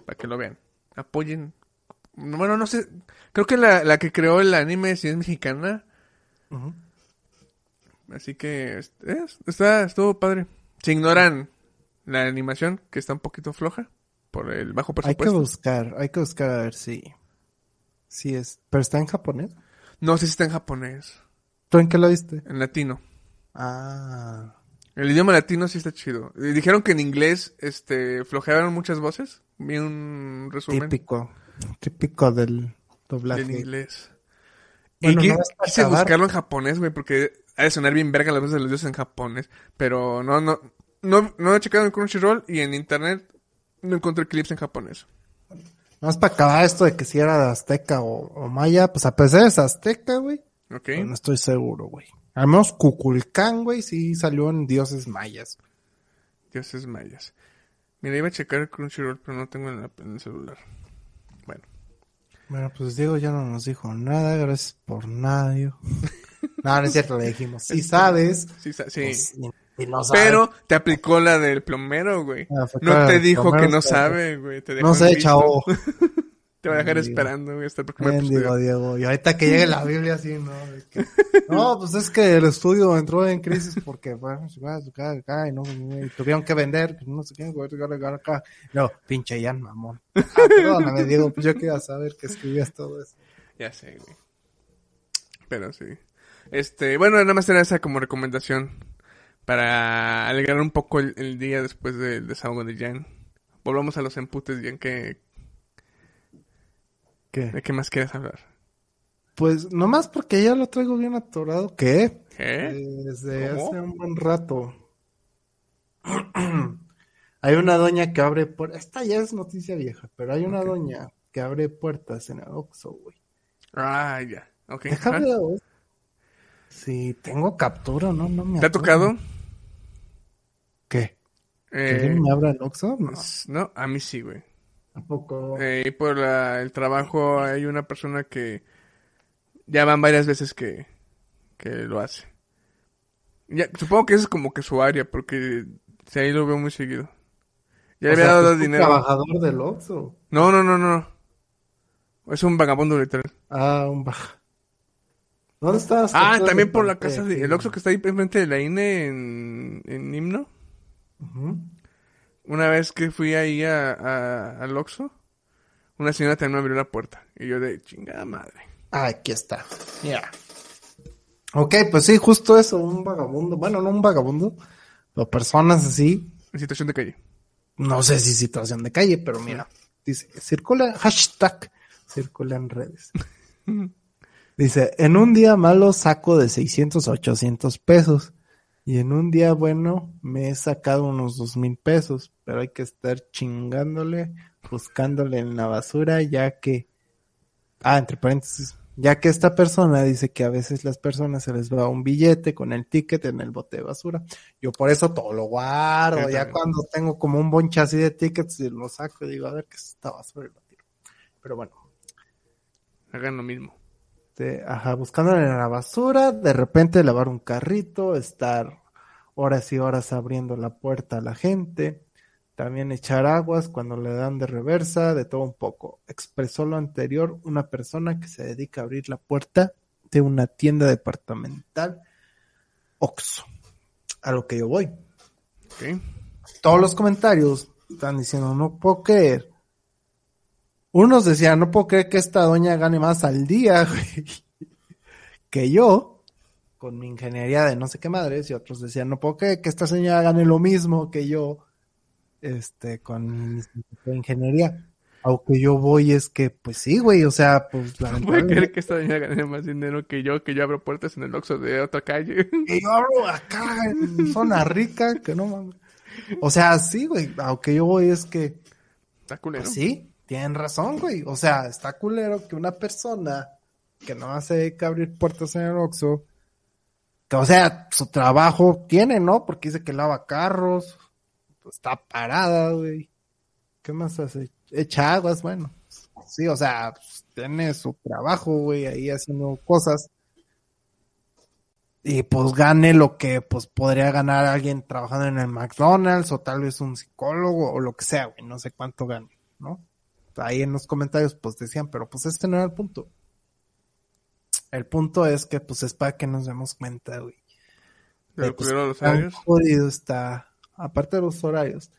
Para que lo vean. Apoyen. Bueno, no sé. Creo que la, la que creó el anime sí es mexicana. Así que es- es- está, estuvo padre. Se ignoran la animación, que está un poquito floja. Por el bajo Hay que presupuesto. buscar, hay que buscar a ver si... Si es... ¿Pero está en japonés? No sé si está en japonés. ¿Tú en qué lo viste? En latino. Ah... El idioma latino sí está chido. Dijeron que en inglés, este, flojearon muchas voces. Vi un resumen Típico. Típico del doblaje. en inglés. Bueno, y no quise buscarlo en japonés, güey, porque ha de sonar bien verga las voces de los dioses en japonés. Pero no, no, no, no he checado en Crunchyroll y en internet no encontré clips en japonés. Más para acabar esto de que si era de Azteca o, o Maya, pues a pesar de Azteca, güey, ¿Ok? pues no estoy seguro, güey. Al menos Cuculcán, güey, sí salió en dioses mayas. Dioses mayas. Mira, iba a checar Crunchyroll, pero no tengo en, la- en el celular. Bueno. Bueno, pues Diego ya no nos dijo nada, gracias por nada, Diego. *laughs* no, no es cierto, le dijimos, sí sabes. Sí, sí. Pues, no. Pero te aplicó la del plomero, güey. Ah, No claro, te dijo plomero que no sabe, güey. Te dejó No sé, chavo. *laughs* Te va a dejar esperando, güey, hasta el próximo Mendigo episodio. Diego. Y ahorita que llegue la Biblia así, ¿no? Que- no, pues es que el estudio entró en crisis porque, bueno, se va, ¿no? Y tuvieron que vender, no sé qué, güey, acá. No, pinche Ian, mamón. Ah, perdóname, Diego, pues yo quería saber que escribías todo eso. Ya sé, güey. Pero sí. Este, bueno, nada más era esa como recomendación. Para alegrar un poco el, el día después del desahogo de Jan. Volvamos a los emputes, Jan, ¿qué, ¿Qué? ¿de qué más quieres hablar? Pues nomás porque ya lo traigo bien atorado. ¿Qué? ¿Qué? Desde ¿Cómo? hace un buen rato. *clears throat* hay una doña que abre puertas. Esta ya es noticia vieja, pero hay una doña que abre puertas en el Oxxo, güey. Ah, ya. Ok. Déjame. Si tengo captura, no, no me ¿Te ha tocado? ¿Qué? ¿Que Eh, alguien me abra el Oxxo? No. a mí sí, güey. Tampoco. Eh, y por la- el trabajo hay una persona que ya van varias veces que, que lo hace. Ya, supongo que esa es como que su área, porque si ahí lo veo muy seguido. Ya le había sea, dado que es un dinero. trabajador del Oxxo. No, no, no, no. Es un vagabundo literal. Ah, un baja. ¿Dónde estás? Ah, también por la casa de... El Oxxo que está ahí enfrente de la INE en, en Himno. Una vez que fui ahí a, a- al Oxxo, una señora también me abrió la puerta. Y yo de chingada madre. Ah, aquí está. Mira. Ok, pues sí, justo eso, un vagabundo. Bueno, no un vagabundo, pero personas así. En situación de calle. No sé si situación de calle, pero mira. Dice, circula, hashtag, circula en redes. *laughs* Dice, en un día malo saco de 600 a 800 pesos. Y en un día bueno me he sacado unos dos mil pesos. Pero hay que estar chingándole, buscándole en la basura, ya que... Ah, entre paréntesis. Ya que esta persona dice que a veces las personas se les va un billete con el ticket en el bote de basura. Yo por eso todo lo guardo. Ya cuando tengo como un bonche así de tickets, lo saco y digo, a ver qué es esta basura y lo tiro. Pero bueno, Hagan lo mismo. Este, ajá, buscándole en la basura, de repente lavar un carrito, estar horas y horas abriendo la puerta a la gente, también echar aguas cuando le dan de reversa, de todo un poco. Expresó lo anterior una persona que se dedica a abrir la puerta de una tienda departamental Oxxo. A lo que yo voy. Todos los comentarios están diciendo, no puedo creer. Unos decían, no puedo creer que esta doña gane más al día *laughs* güey, que yo, con mi ingeniería de no sé qué madres, y otros decían, no puedo creer que esta señora gane lo mismo que yo, este, con mi ingeniería. Aunque yo voy es que, pues sí, güey, o sea, pues ¿Puede lamentablemente, *laughs* creer que esta doña gane más dinero que yo, que yo abro puertas en el Oxxo de otra calle? que yo hablo acá en zona rica, que no mames. O sea, sí, güey, aunque yo voy es que, Está culero. Pues sí, tienen razón, güey. O sea, está culero que una persona que no hace que abrir puertas en el Oxxo, que o sea, su trabajo tiene, ¿no? Porque dice que lava carros, pues, está parada, güey. ¿Qué más hace? Echa aguas, bueno. Sí, o sea, pues, tiene su trabajo, güey, ahí haciendo cosas. Y pues gane lo que pues podría ganar alguien trabajando en el McDonald's o tal vez un psicólogo o lo que sea, güey, no sé cuánto gane, ¿no? Ahí en los comentarios pues decían, pero pues este no era el punto. El punto es que pues es para que nos demos cuenta, güey. De pues, los tan horarios. jodido está, aparte de los horarios,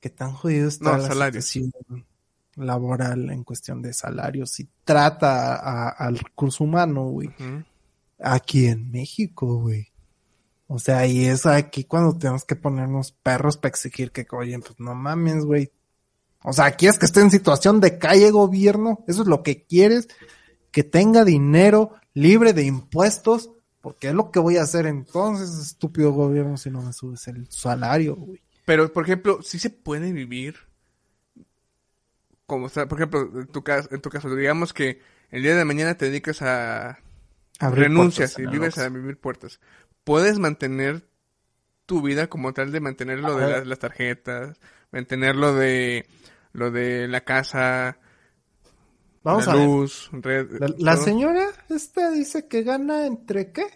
que tan jodido está No, la salarios. situación laboral en cuestión de salarios y trata a- al recurso humano, güey aquí en México, güey. O sea, y es aquí cuando tenemos que ponernos perros para exigir que, oye, pues no mames, güey. O sea, ¿quieres que esté en situación de calle gobierno? ¿Eso es lo que quieres? Que tenga dinero libre de impuestos, porque es lo que voy a hacer entonces, estúpido gobierno, si no me subes el salario, güey. Pero, por ejemplo, sí se puede vivir como, sea, por ejemplo, en tu caso, en tu caso, digamos que el día de mañana te dedicas a Abrir renuncias puertas y vives a vivir puertas. Puedes mantener tu vida como tal de mantener lo de las tarjetas, mantener lo de lo de la casa, Vamos la a ver. luz, red, La, señora esta dice que gana entre qué?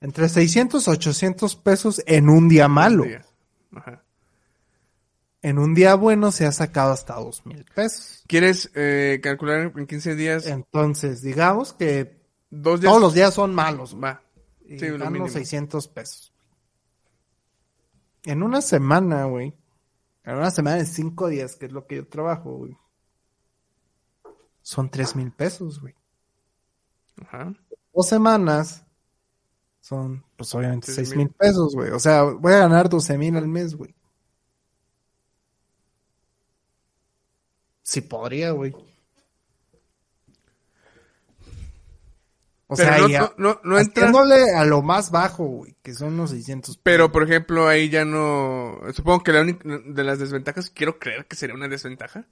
Entre 600 a 800 pesos en un día malo. Ajá. En un día bueno se ha sacado hasta dos mil pesos. ¿Quieres eh, calcular en 15 días? Entonces, digamos que dos días. todos los días son malos. Va. Y Sí, lo gano mínimo. 600 pesos. En una semana, güey. En una semana de cinco días, que es lo que yo trabajo, güey. Son tres mil pesos, güey. Ajá. Dos semanas Son, pues obviamente, Seis mil. pesos, güey. O sea, voy a ganar 12 mil al mes, güey. Sí podría, güey. O Pero sea, no, ya, no, entra. a lo más bajo, güey, que son los 600 Pero, por ejemplo, ahí ya no... Supongo que la única de las desventajas, quiero creer que sería una desventaja,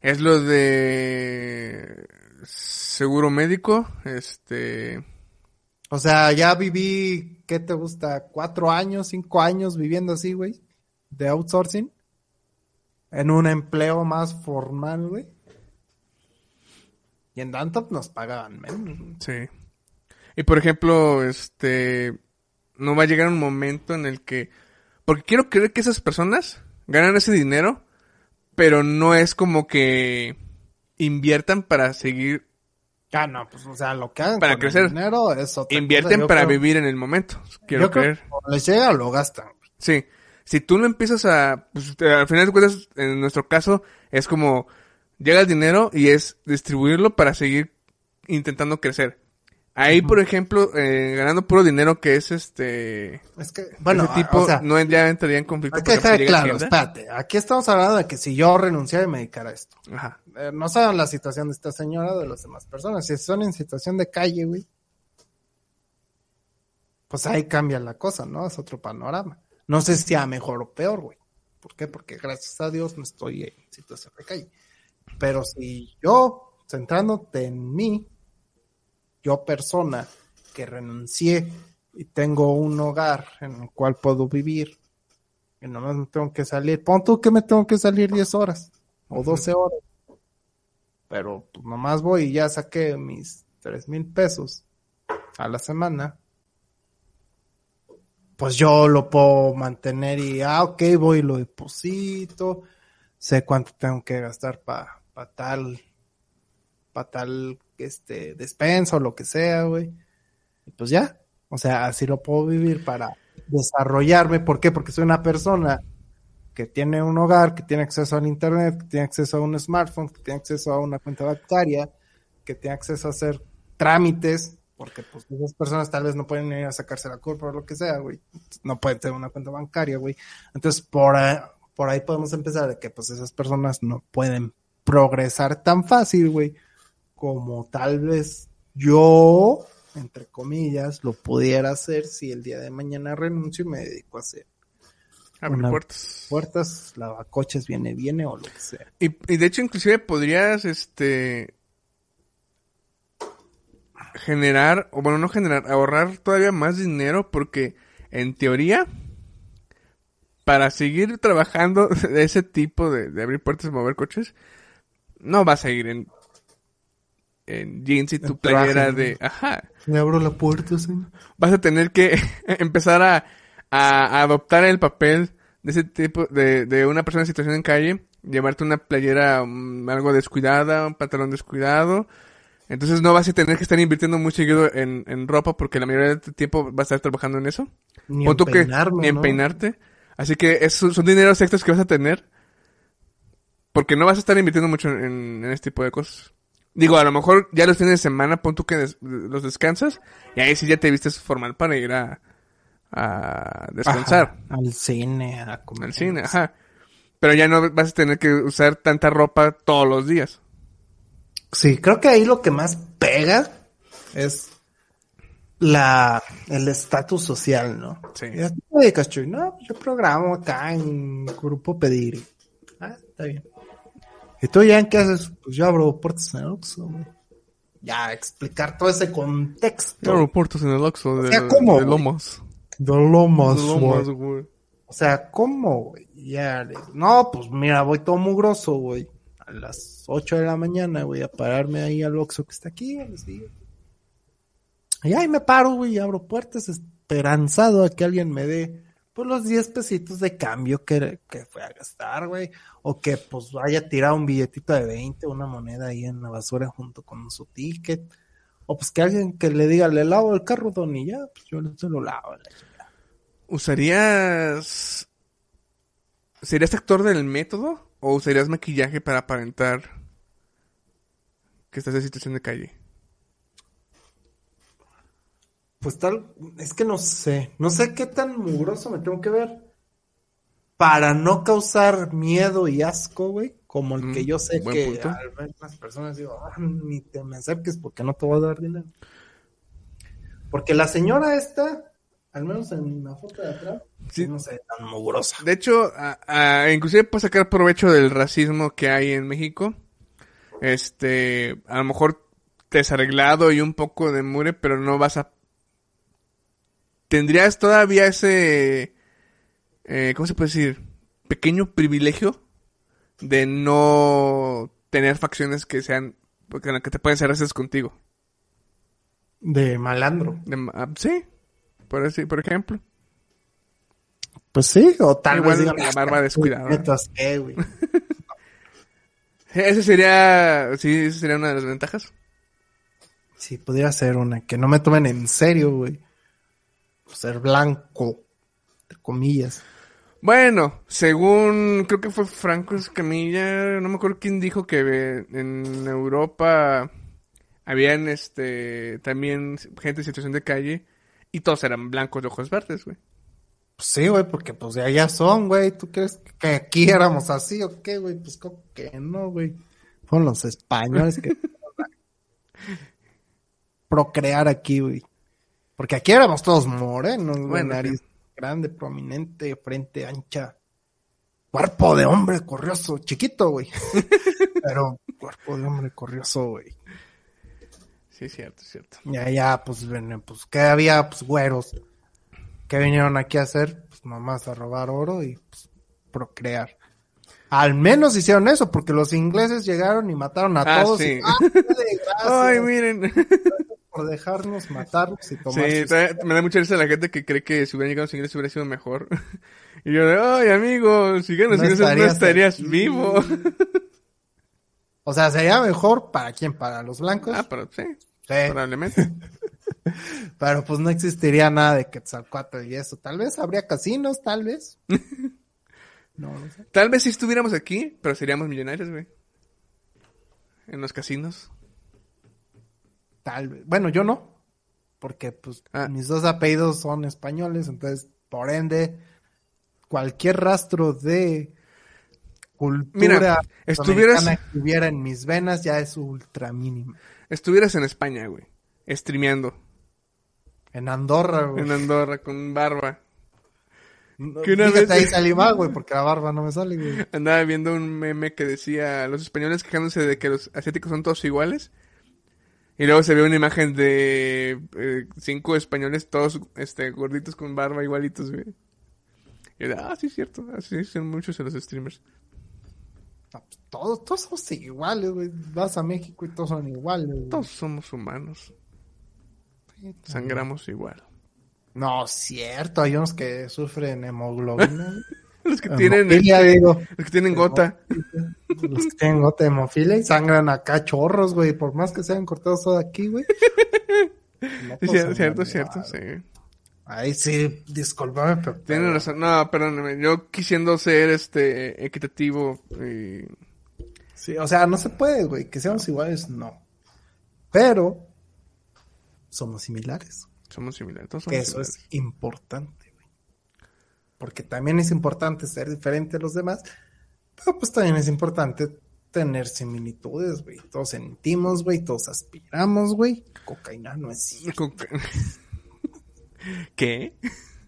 es lo de seguro médico, este... O sea, ya viví, ¿qué te gusta? ¿Cuatro años, cinco años viviendo así, güey? De outsourcing. En un empleo más formal, güey. Y en Dantop nos pagaban menos. Sí. Y por ejemplo, este... No va a llegar un momento en el que... Porque quiero creer que esas personas ganan ese dinero, pero no es como que inviertan para seguir... Ah, no, pues, o sea, lo que hagan Para con crecer. el dinero es otra. Invierten para creo- vivir en el momento. Quiero yo creo creer. que les llega, lo gastan. Sí. Si tú lo empiezas a... Pues, al final de cuentas, en nuestro caso, es como... Llega el dinero y es distribuirlo para seguir intentando crecer. Ahí, por ejemplo, eh, ganando puro dinero que es este... Es que, bueno, ese tipo o sea, no ya entraría en conflicto. hay que dejar pues, llega claro, espérate. Aquí estamos hablando de que si yo renunciara y me dedicara a esto. Ajá. eh, no saben la situación de esta señora o de las demás personas. Si son en situación de calle, güey, pues ahí cambia la cosa, ¿no? Es otro panorama. No sé si a mejor o peor, güey. ¿Por qué? Porque gracias a Dios no estoy en situación de calle. Pero si yo, centrándote en mí, yo persona que renuncié y tengo un hogar en el cual puedo vivir, y nomás me tengo que salir, pon tú que me tengo que salir 10 horas o 12 horas pero pues nomás voy y ya saqué mis tres mil pesos a la semana, pues yo lo puedo mantener y, ah, ok, voy y lo deposito, sé cuánto tengo que gastar para tal, para tal, este, despensa o lo que sea, güey. Y pues ya, o sea, así lo puedo vivir para desarrollarme. ¿Por qué? Porque soy una persona que tiene un hogar, que tiene acceso al internet, que tiene acceso a un smartphone, que tiene acceso a una cuenta bancaria, que tiene acceso a hacer trámites, porque pues esas personas tal vez no pueden ir a sacarse la culpa o lo que sea, güey. No pueden tener una cuenta bancaria, güey. Entonces, por ahí, por ahí podemos empezar de que pues esas personas no pueden progresar tan fácil, güey, como tal vez yo, entre comillas, lo pudiera hacer si el día de mañana renuncio y me dedico a hacer Abrir Una- puertas. puertas, lavacoches, viene, viene o lo que sea. Y, y de hecho, inclusive podrías, este... Generar, o bueno, no generar, ahorrar todavía más dinero porque, en teoría, para seguir trabajando *laughs* de ese tipo de, de abrir puertas y mover coches, no vas a ir en, en jeans y tu playera de... Ajá. Le abro la puerta, señor. vas a tener que *laughs* empezar a, a adoptar el papel de ese tipo, de, de una persona en situación en calle, llevarte una playera mm, algo descuidada, un pantalón descuidado. Entonces no vas a tener que estar invirtiendo muy seguido en, en ropa porque la mayoría de tu tiempo vas a estar trabajando en eso. Ni en tú que- peinarme, ni en peinarte. Así que esos son dineros extras que vas a tener. Porque no vas a estar invirtiendo mucho en, en este tipo de cosas. Digo, a lo mejor ya los fines de semana, pon tú que des- los descansas. Y ahí sí ya te vistes formal para ir a, a descansar. Ajá, al cine, a comer. Al cine, ajá. Pero ya no vas a tener que usar tanta ropa todos los días. Sí, creo que ahí lo que más pega es la el estatus social, ¿no? Sí. ¿Y te dedicas, Chuy? No, pues yo programo acá en Grupo Pedir. Ah, está bien. ¿Y tú ya en qué haces? Pues yo abro puertas en el Oxxo, güey. Ya, explicar todo ese contexto. aeropuertos en el Oxxo de, sea, ¿cómo, de? Lomas. De Lomas, De güey. Lomas, güey. O sea, ¿cómo, güey? Ya, no, pues mira, voy todo mugroso, güey. A las 8 de la mañana, güey, a pararme ahí al Oxxo que está aquí, así. Y ahí me paro, güey, y abro puertas esperanzado a que alguien me dé, pues, los 10 pesitos de cambio que, que fue a gastar, güey. O que, pues, haya tirado un billetito de 20, una moneda ahí en la basura junto con su ticket. O, pues, que alguien que le diga, le lavo el carro, don, y ya, pues, yo se lo lavo. ¿Usarías... ¿Serías actor del método? ¿O usarías maquillaje para aparentar que estás en situación de calle? Pues tal, es que no sé, no sé qué tan mugroso me tengo que ver para no causar miedo y asco, güey, como el que Mm, yo sé que punto. al ver las personas digo, "Ah, ni te me acerques porque no te voy a dar dinero. Porque la señora esta, al menos en la foto de atrás, Sí. no sé, tan mugrosa. De hecho, a- a- inclusive para sacar provecho del racismo que hay en México, este, a lo mejor desarreglado y un poco de mure, pero no vas a... Tendrías todavía ese, eh, ¿cómo se puede decir? Pequeño privilegio de no tener facciones que sean, porque en las que te pueden ser racistas contigo. De malandro. De ah, sí, por, así, por ejemplo. Pues sí, o tal Igual vez digan, la "Ah, barba descuidada". *laughs* Ese sería, sí, esa sería una de las ventajas. Sí, podría ser una, que no me tomen en serio, güey. Ser blanco, entre comillas. Bueno, según creo que fue Franco Escamilla, no me acuerdo quién dijo que eh, en Europa habían este también gente en situación de calle y todos eran blancos de ojos verdes, güey. Pues sí, güey, porque pues de allá son, güey. ¿Tú crees que aquí éramos así o qué, güey? Pues como que no, güey. Fueron los españoles que *laughs* procrear aquí, güey. Porque aquí éramos todos morenos. Bueno, nariz grande, prominente, frente ancha. Cuerpo de hombre corrioso, chiquito, güey. *laughs* Pero cuerpo de hombre corrioso, güey. Sí, cierto, cierto. Y allá, pues, ven, pues, que había, pues, güeros. que vinieron aquí a hacer? Pues, nomás a robar oro y, pues, procrear. Al menos hicieron eso, porque los ingleses llegaron y mataron a Ah, todos. sí. y, "Ah, *laughs* Ay, miren. *laughs* por dejarnos matarlos y tomar Sí, sus- me da mucha risa la gente que cree que si hubieran llegado los ingleses hubiera sido mejor. *laughs* Y yo de, ay, amigo, si los No ingleses no estarías estarías aquí". vivo. O sea, sería mejor para quién, para los blancos. ah, pero sí, Sí, probablemente. *laughs* pero pues no existiría nada de Quetzalcóatl y eso. Tal vez habría casinos, tal vez. *laughs* No, no sé. Tal vez si estuviéramos aquí, pero seríamos millonarios, güey. En los casinos. Tal. Bueno, yo no. Porque pues Ah. mis dos apellidos son españoles, entonces, por ende, cualquier rastro de cultura Mira, estuvieras- que hubiera en mis venas ya es ultra mínimo. Estuvieras en España, güey. Streameando. En Andorra, güey. En Andorra, con barba. No, que una vez- ahí *laughs* salí mal, güey, porque la barba no me sale, güey. Andaba viendo un meme que decía los españoles quejándose de que los asiáticos son todos iguales. Y luego se ve una imagen de eh, cinco españoles todos este gorditos con barba igualitos, güey. Y de, ah, sí es cierto, así son muchos de los streamers. No, pues, todos, todos somos iguales, güey. Vas a México y todos son iguales, güey. Todos somos humanos, sangramos igual. No, cierto, hay unos que sufren hemoglobina. *laughs* *laughs* Los que tienen, Hemofilia, digo. los que tienen gota. Los que tienen gota de hemofilia y sangran acá chorros, güey. Por más que sean cortados todo aquí, güey. *laughs* No Sí, cierto, cierto, sí. Ahí sí, discúlpame, pero... Tienen razón. No, perdóname. Yo quisiendo ser este equitativo y Sí, o sea, no se puede, güey. Que seamos iguales, no. Pero somos similares. somos similares. Todos Que somos eso es similares. importante, güey. Porque también es importante ser diferente a los demás. Pero pues también es importante tener similitudes, güey. Todos sentimos, güey. Todos aspiramos, güey. Cocaína no es cierto. Coca- *laughs* ¿Qué?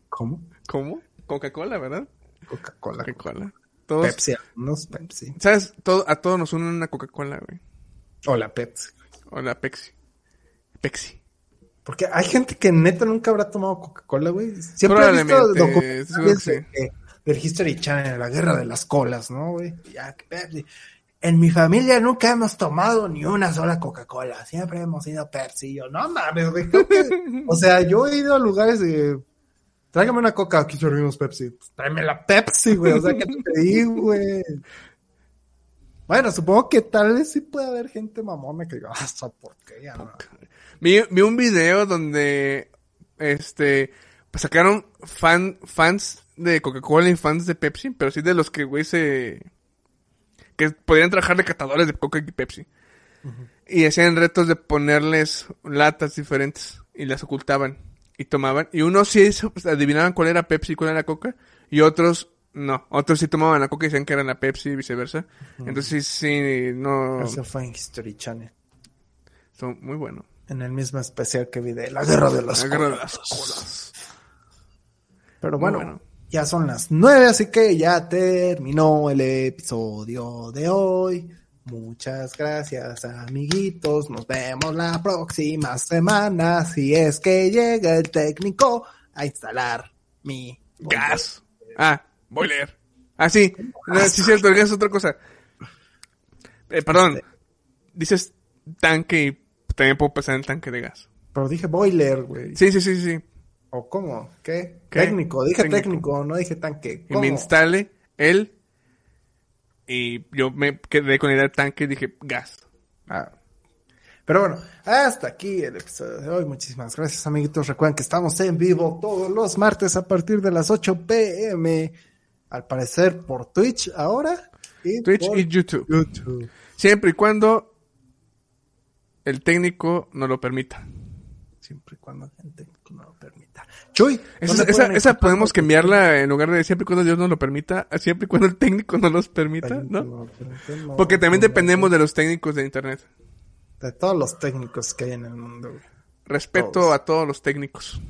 ¿Cómo? ¿Cómo? Coca-Cola, ¿verdad? Coca-Cola. Coca-Cola. Todos, Pepsi, algunos Pepsi. ¿sabes? Todo, a todos nos une una Coca-Cola, güey. O la Pepsi. O la Pepsi. Pepsi. Porque hay gente que neta nunca habrá tomado Coca-Cola, güey. Siempre he visto documentales sí. de- del History Channel, la guerra de las colas, ¿no, güey? Ya, que Pepsi. En mi familia nunca hemos tomado ni una sola Coca-Cola. Siempre hemos ido Pepsi. Yo, no mames, güey. *laughs* O sea, yo he ido a lugares de... Tráigame una Coca, aquí servimos Pepsi. Pues, tráeme la Pepsi, güey. O sea, que te digo, güey. Bueno, supongo que tal vez sí puede haber gente mamona que diga, ah, esa porquería, ¿no? Vi, vi un video donde, este, pues sacaron fan, fans de Coca-Cola y fans de Pepsi, pero sí de los que, güey, se... que podrían trabajar de catadores de Coca y Pepsi. Y hacían retos de ponerles latas diferentes y las ocultaban. y tomaban. Y unos sí pues, adivinaban cuál era Pepsi y cuál era Coca. Y otros no. Otros sí tomaban la Coca y decían que era la Pepsi y viceversa. Entonces sí, sí, no. Eso fue en History Channel. Son muy buenos. En el mismo especial que vi de La Guerra de las La guerra de Colas. las colas. Pero bueno, bueno. ya son las nueve, así que ya terminó el episodio de hoy. Muchas gracias, amiguitos. Nos vemos la próxima semana. Si es que llega el técnico a instalar mi Gas. Ah, boiler. Ah, sí. No, sí, es cierto, el gas es otra cosa. Eh, perdón. Dices tanque también puedo pensar en tanque de gas. Pero dije boiler, güey. Sí, sí, sí, sí. ¿O cómo? ¿Qué? ¿Qué? Técnico. Dije Técnico. técnico, no dije tanque. Y me instale él. Y yo me quedé con la idea de tanque y dije gas. Ah. Pero bueno, hasta aquí el episodio de hoy. Muchísimas gracias, amiguitos. Recuerden que estamos en vivo todos los martes a partir de las 8 pm. Al parecer por Twitch ahora. Y Twitch y YouTube. YouTube. Siempre y cuando el técnico no lo permita. Siempre y cuando el técnico no lo permita. Chuy, Esa, ¿dónde esa, pueden esa encontrar podemos cambiarla en lugar de siempre y cuando Dios nos lo permita, siempre y cuando el técnico no nos permita? ¿no? Porque también dependemos de los técnicos de internet. de todos los técnicos que hay en el mundo. güey. Respeto Todos. a todos los técnicos.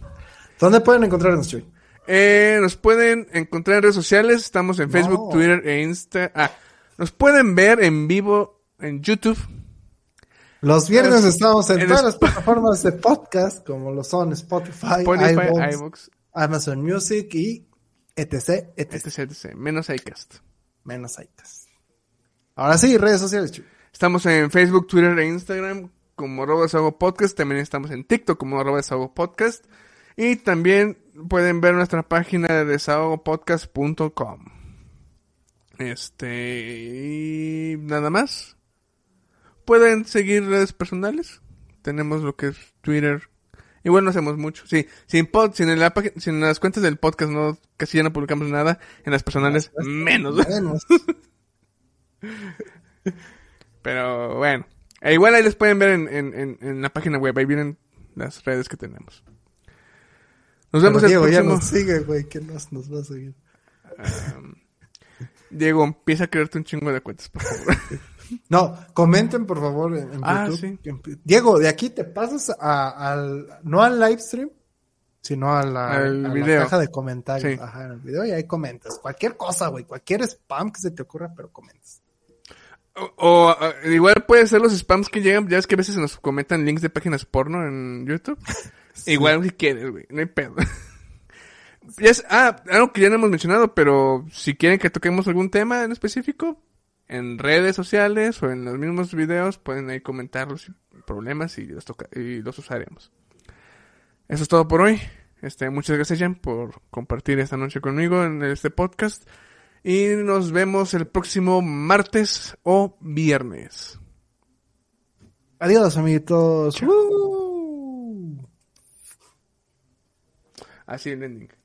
¿Dónde pueden encontrarnos, Chuy? Eh, nos pueden encontrar en redes sociales, estamos en No. Facebook, Twitter e Insta. Ah, nos pueden ver en vivo en YouTube. Los viernes estamos en en todas las plataformas de podcast, como lo son Spotify, Spotify, iVoox, Amazon Music y etc, etc. etc, etc. Menos iCast. Menos iTunes. Ahora sí, redes sociales, Chuy. Estamos en Facebook, Twitter e Instagram como arroba desahogo podcast. También estamos en TikTok como arroba desahogo podcast. Y también pueden ver nuestra página de desahogopodcast.com. Este, y nada más. Pueden seguir redes personales. Tenemos lo que es Twitter. Igual no hacemos mucho. Sí, sin pod, sin la sin las cuentas del podcast no, casi ya no publicamos nada. En las personales, menos. Menos. *laughs* Pero bueno. E igual ahí les pueden ver en, en, en, en la página web. Ahí vienen las redes que tenemos. Nos vemos Pero el Diego ya próximo. nos sigue, güey, que nos, nos va a seguir. Diego, empieza a crearte un chingo de cuentas, por favor. *laughs* No, comenten por favor en, en Ah, YouTube. sí. Diego, de aquí te pasas a- al, no al live stream, sino a la, a caja de comentarios. Sí. Ajá, en el video y ahí comentas. Cualquier cosa, güey, cualquier spam que se te ocurra, pero comentas. O, o, igual puede ser los spams que llegan. Ya es que a veces nos comentan links de páginas porno en YouTube. *laughs* *laughs* Igual si quieres, güey. No hay pedo. *laughs* Ya es- ah, algo que ya no hemos mencionado, pero si quieren que toquemos algún tema en específico, en redes sociales o en los mismos videos pueden ahí comentar los problemas y los, toca usaremos. Eso es todo por hoy. Este, muchas gracias Jan por compartir esta noche conmigo en este podcast y nos vemos el próximo martes o viernes. Adiós amiguitos. Así el ending.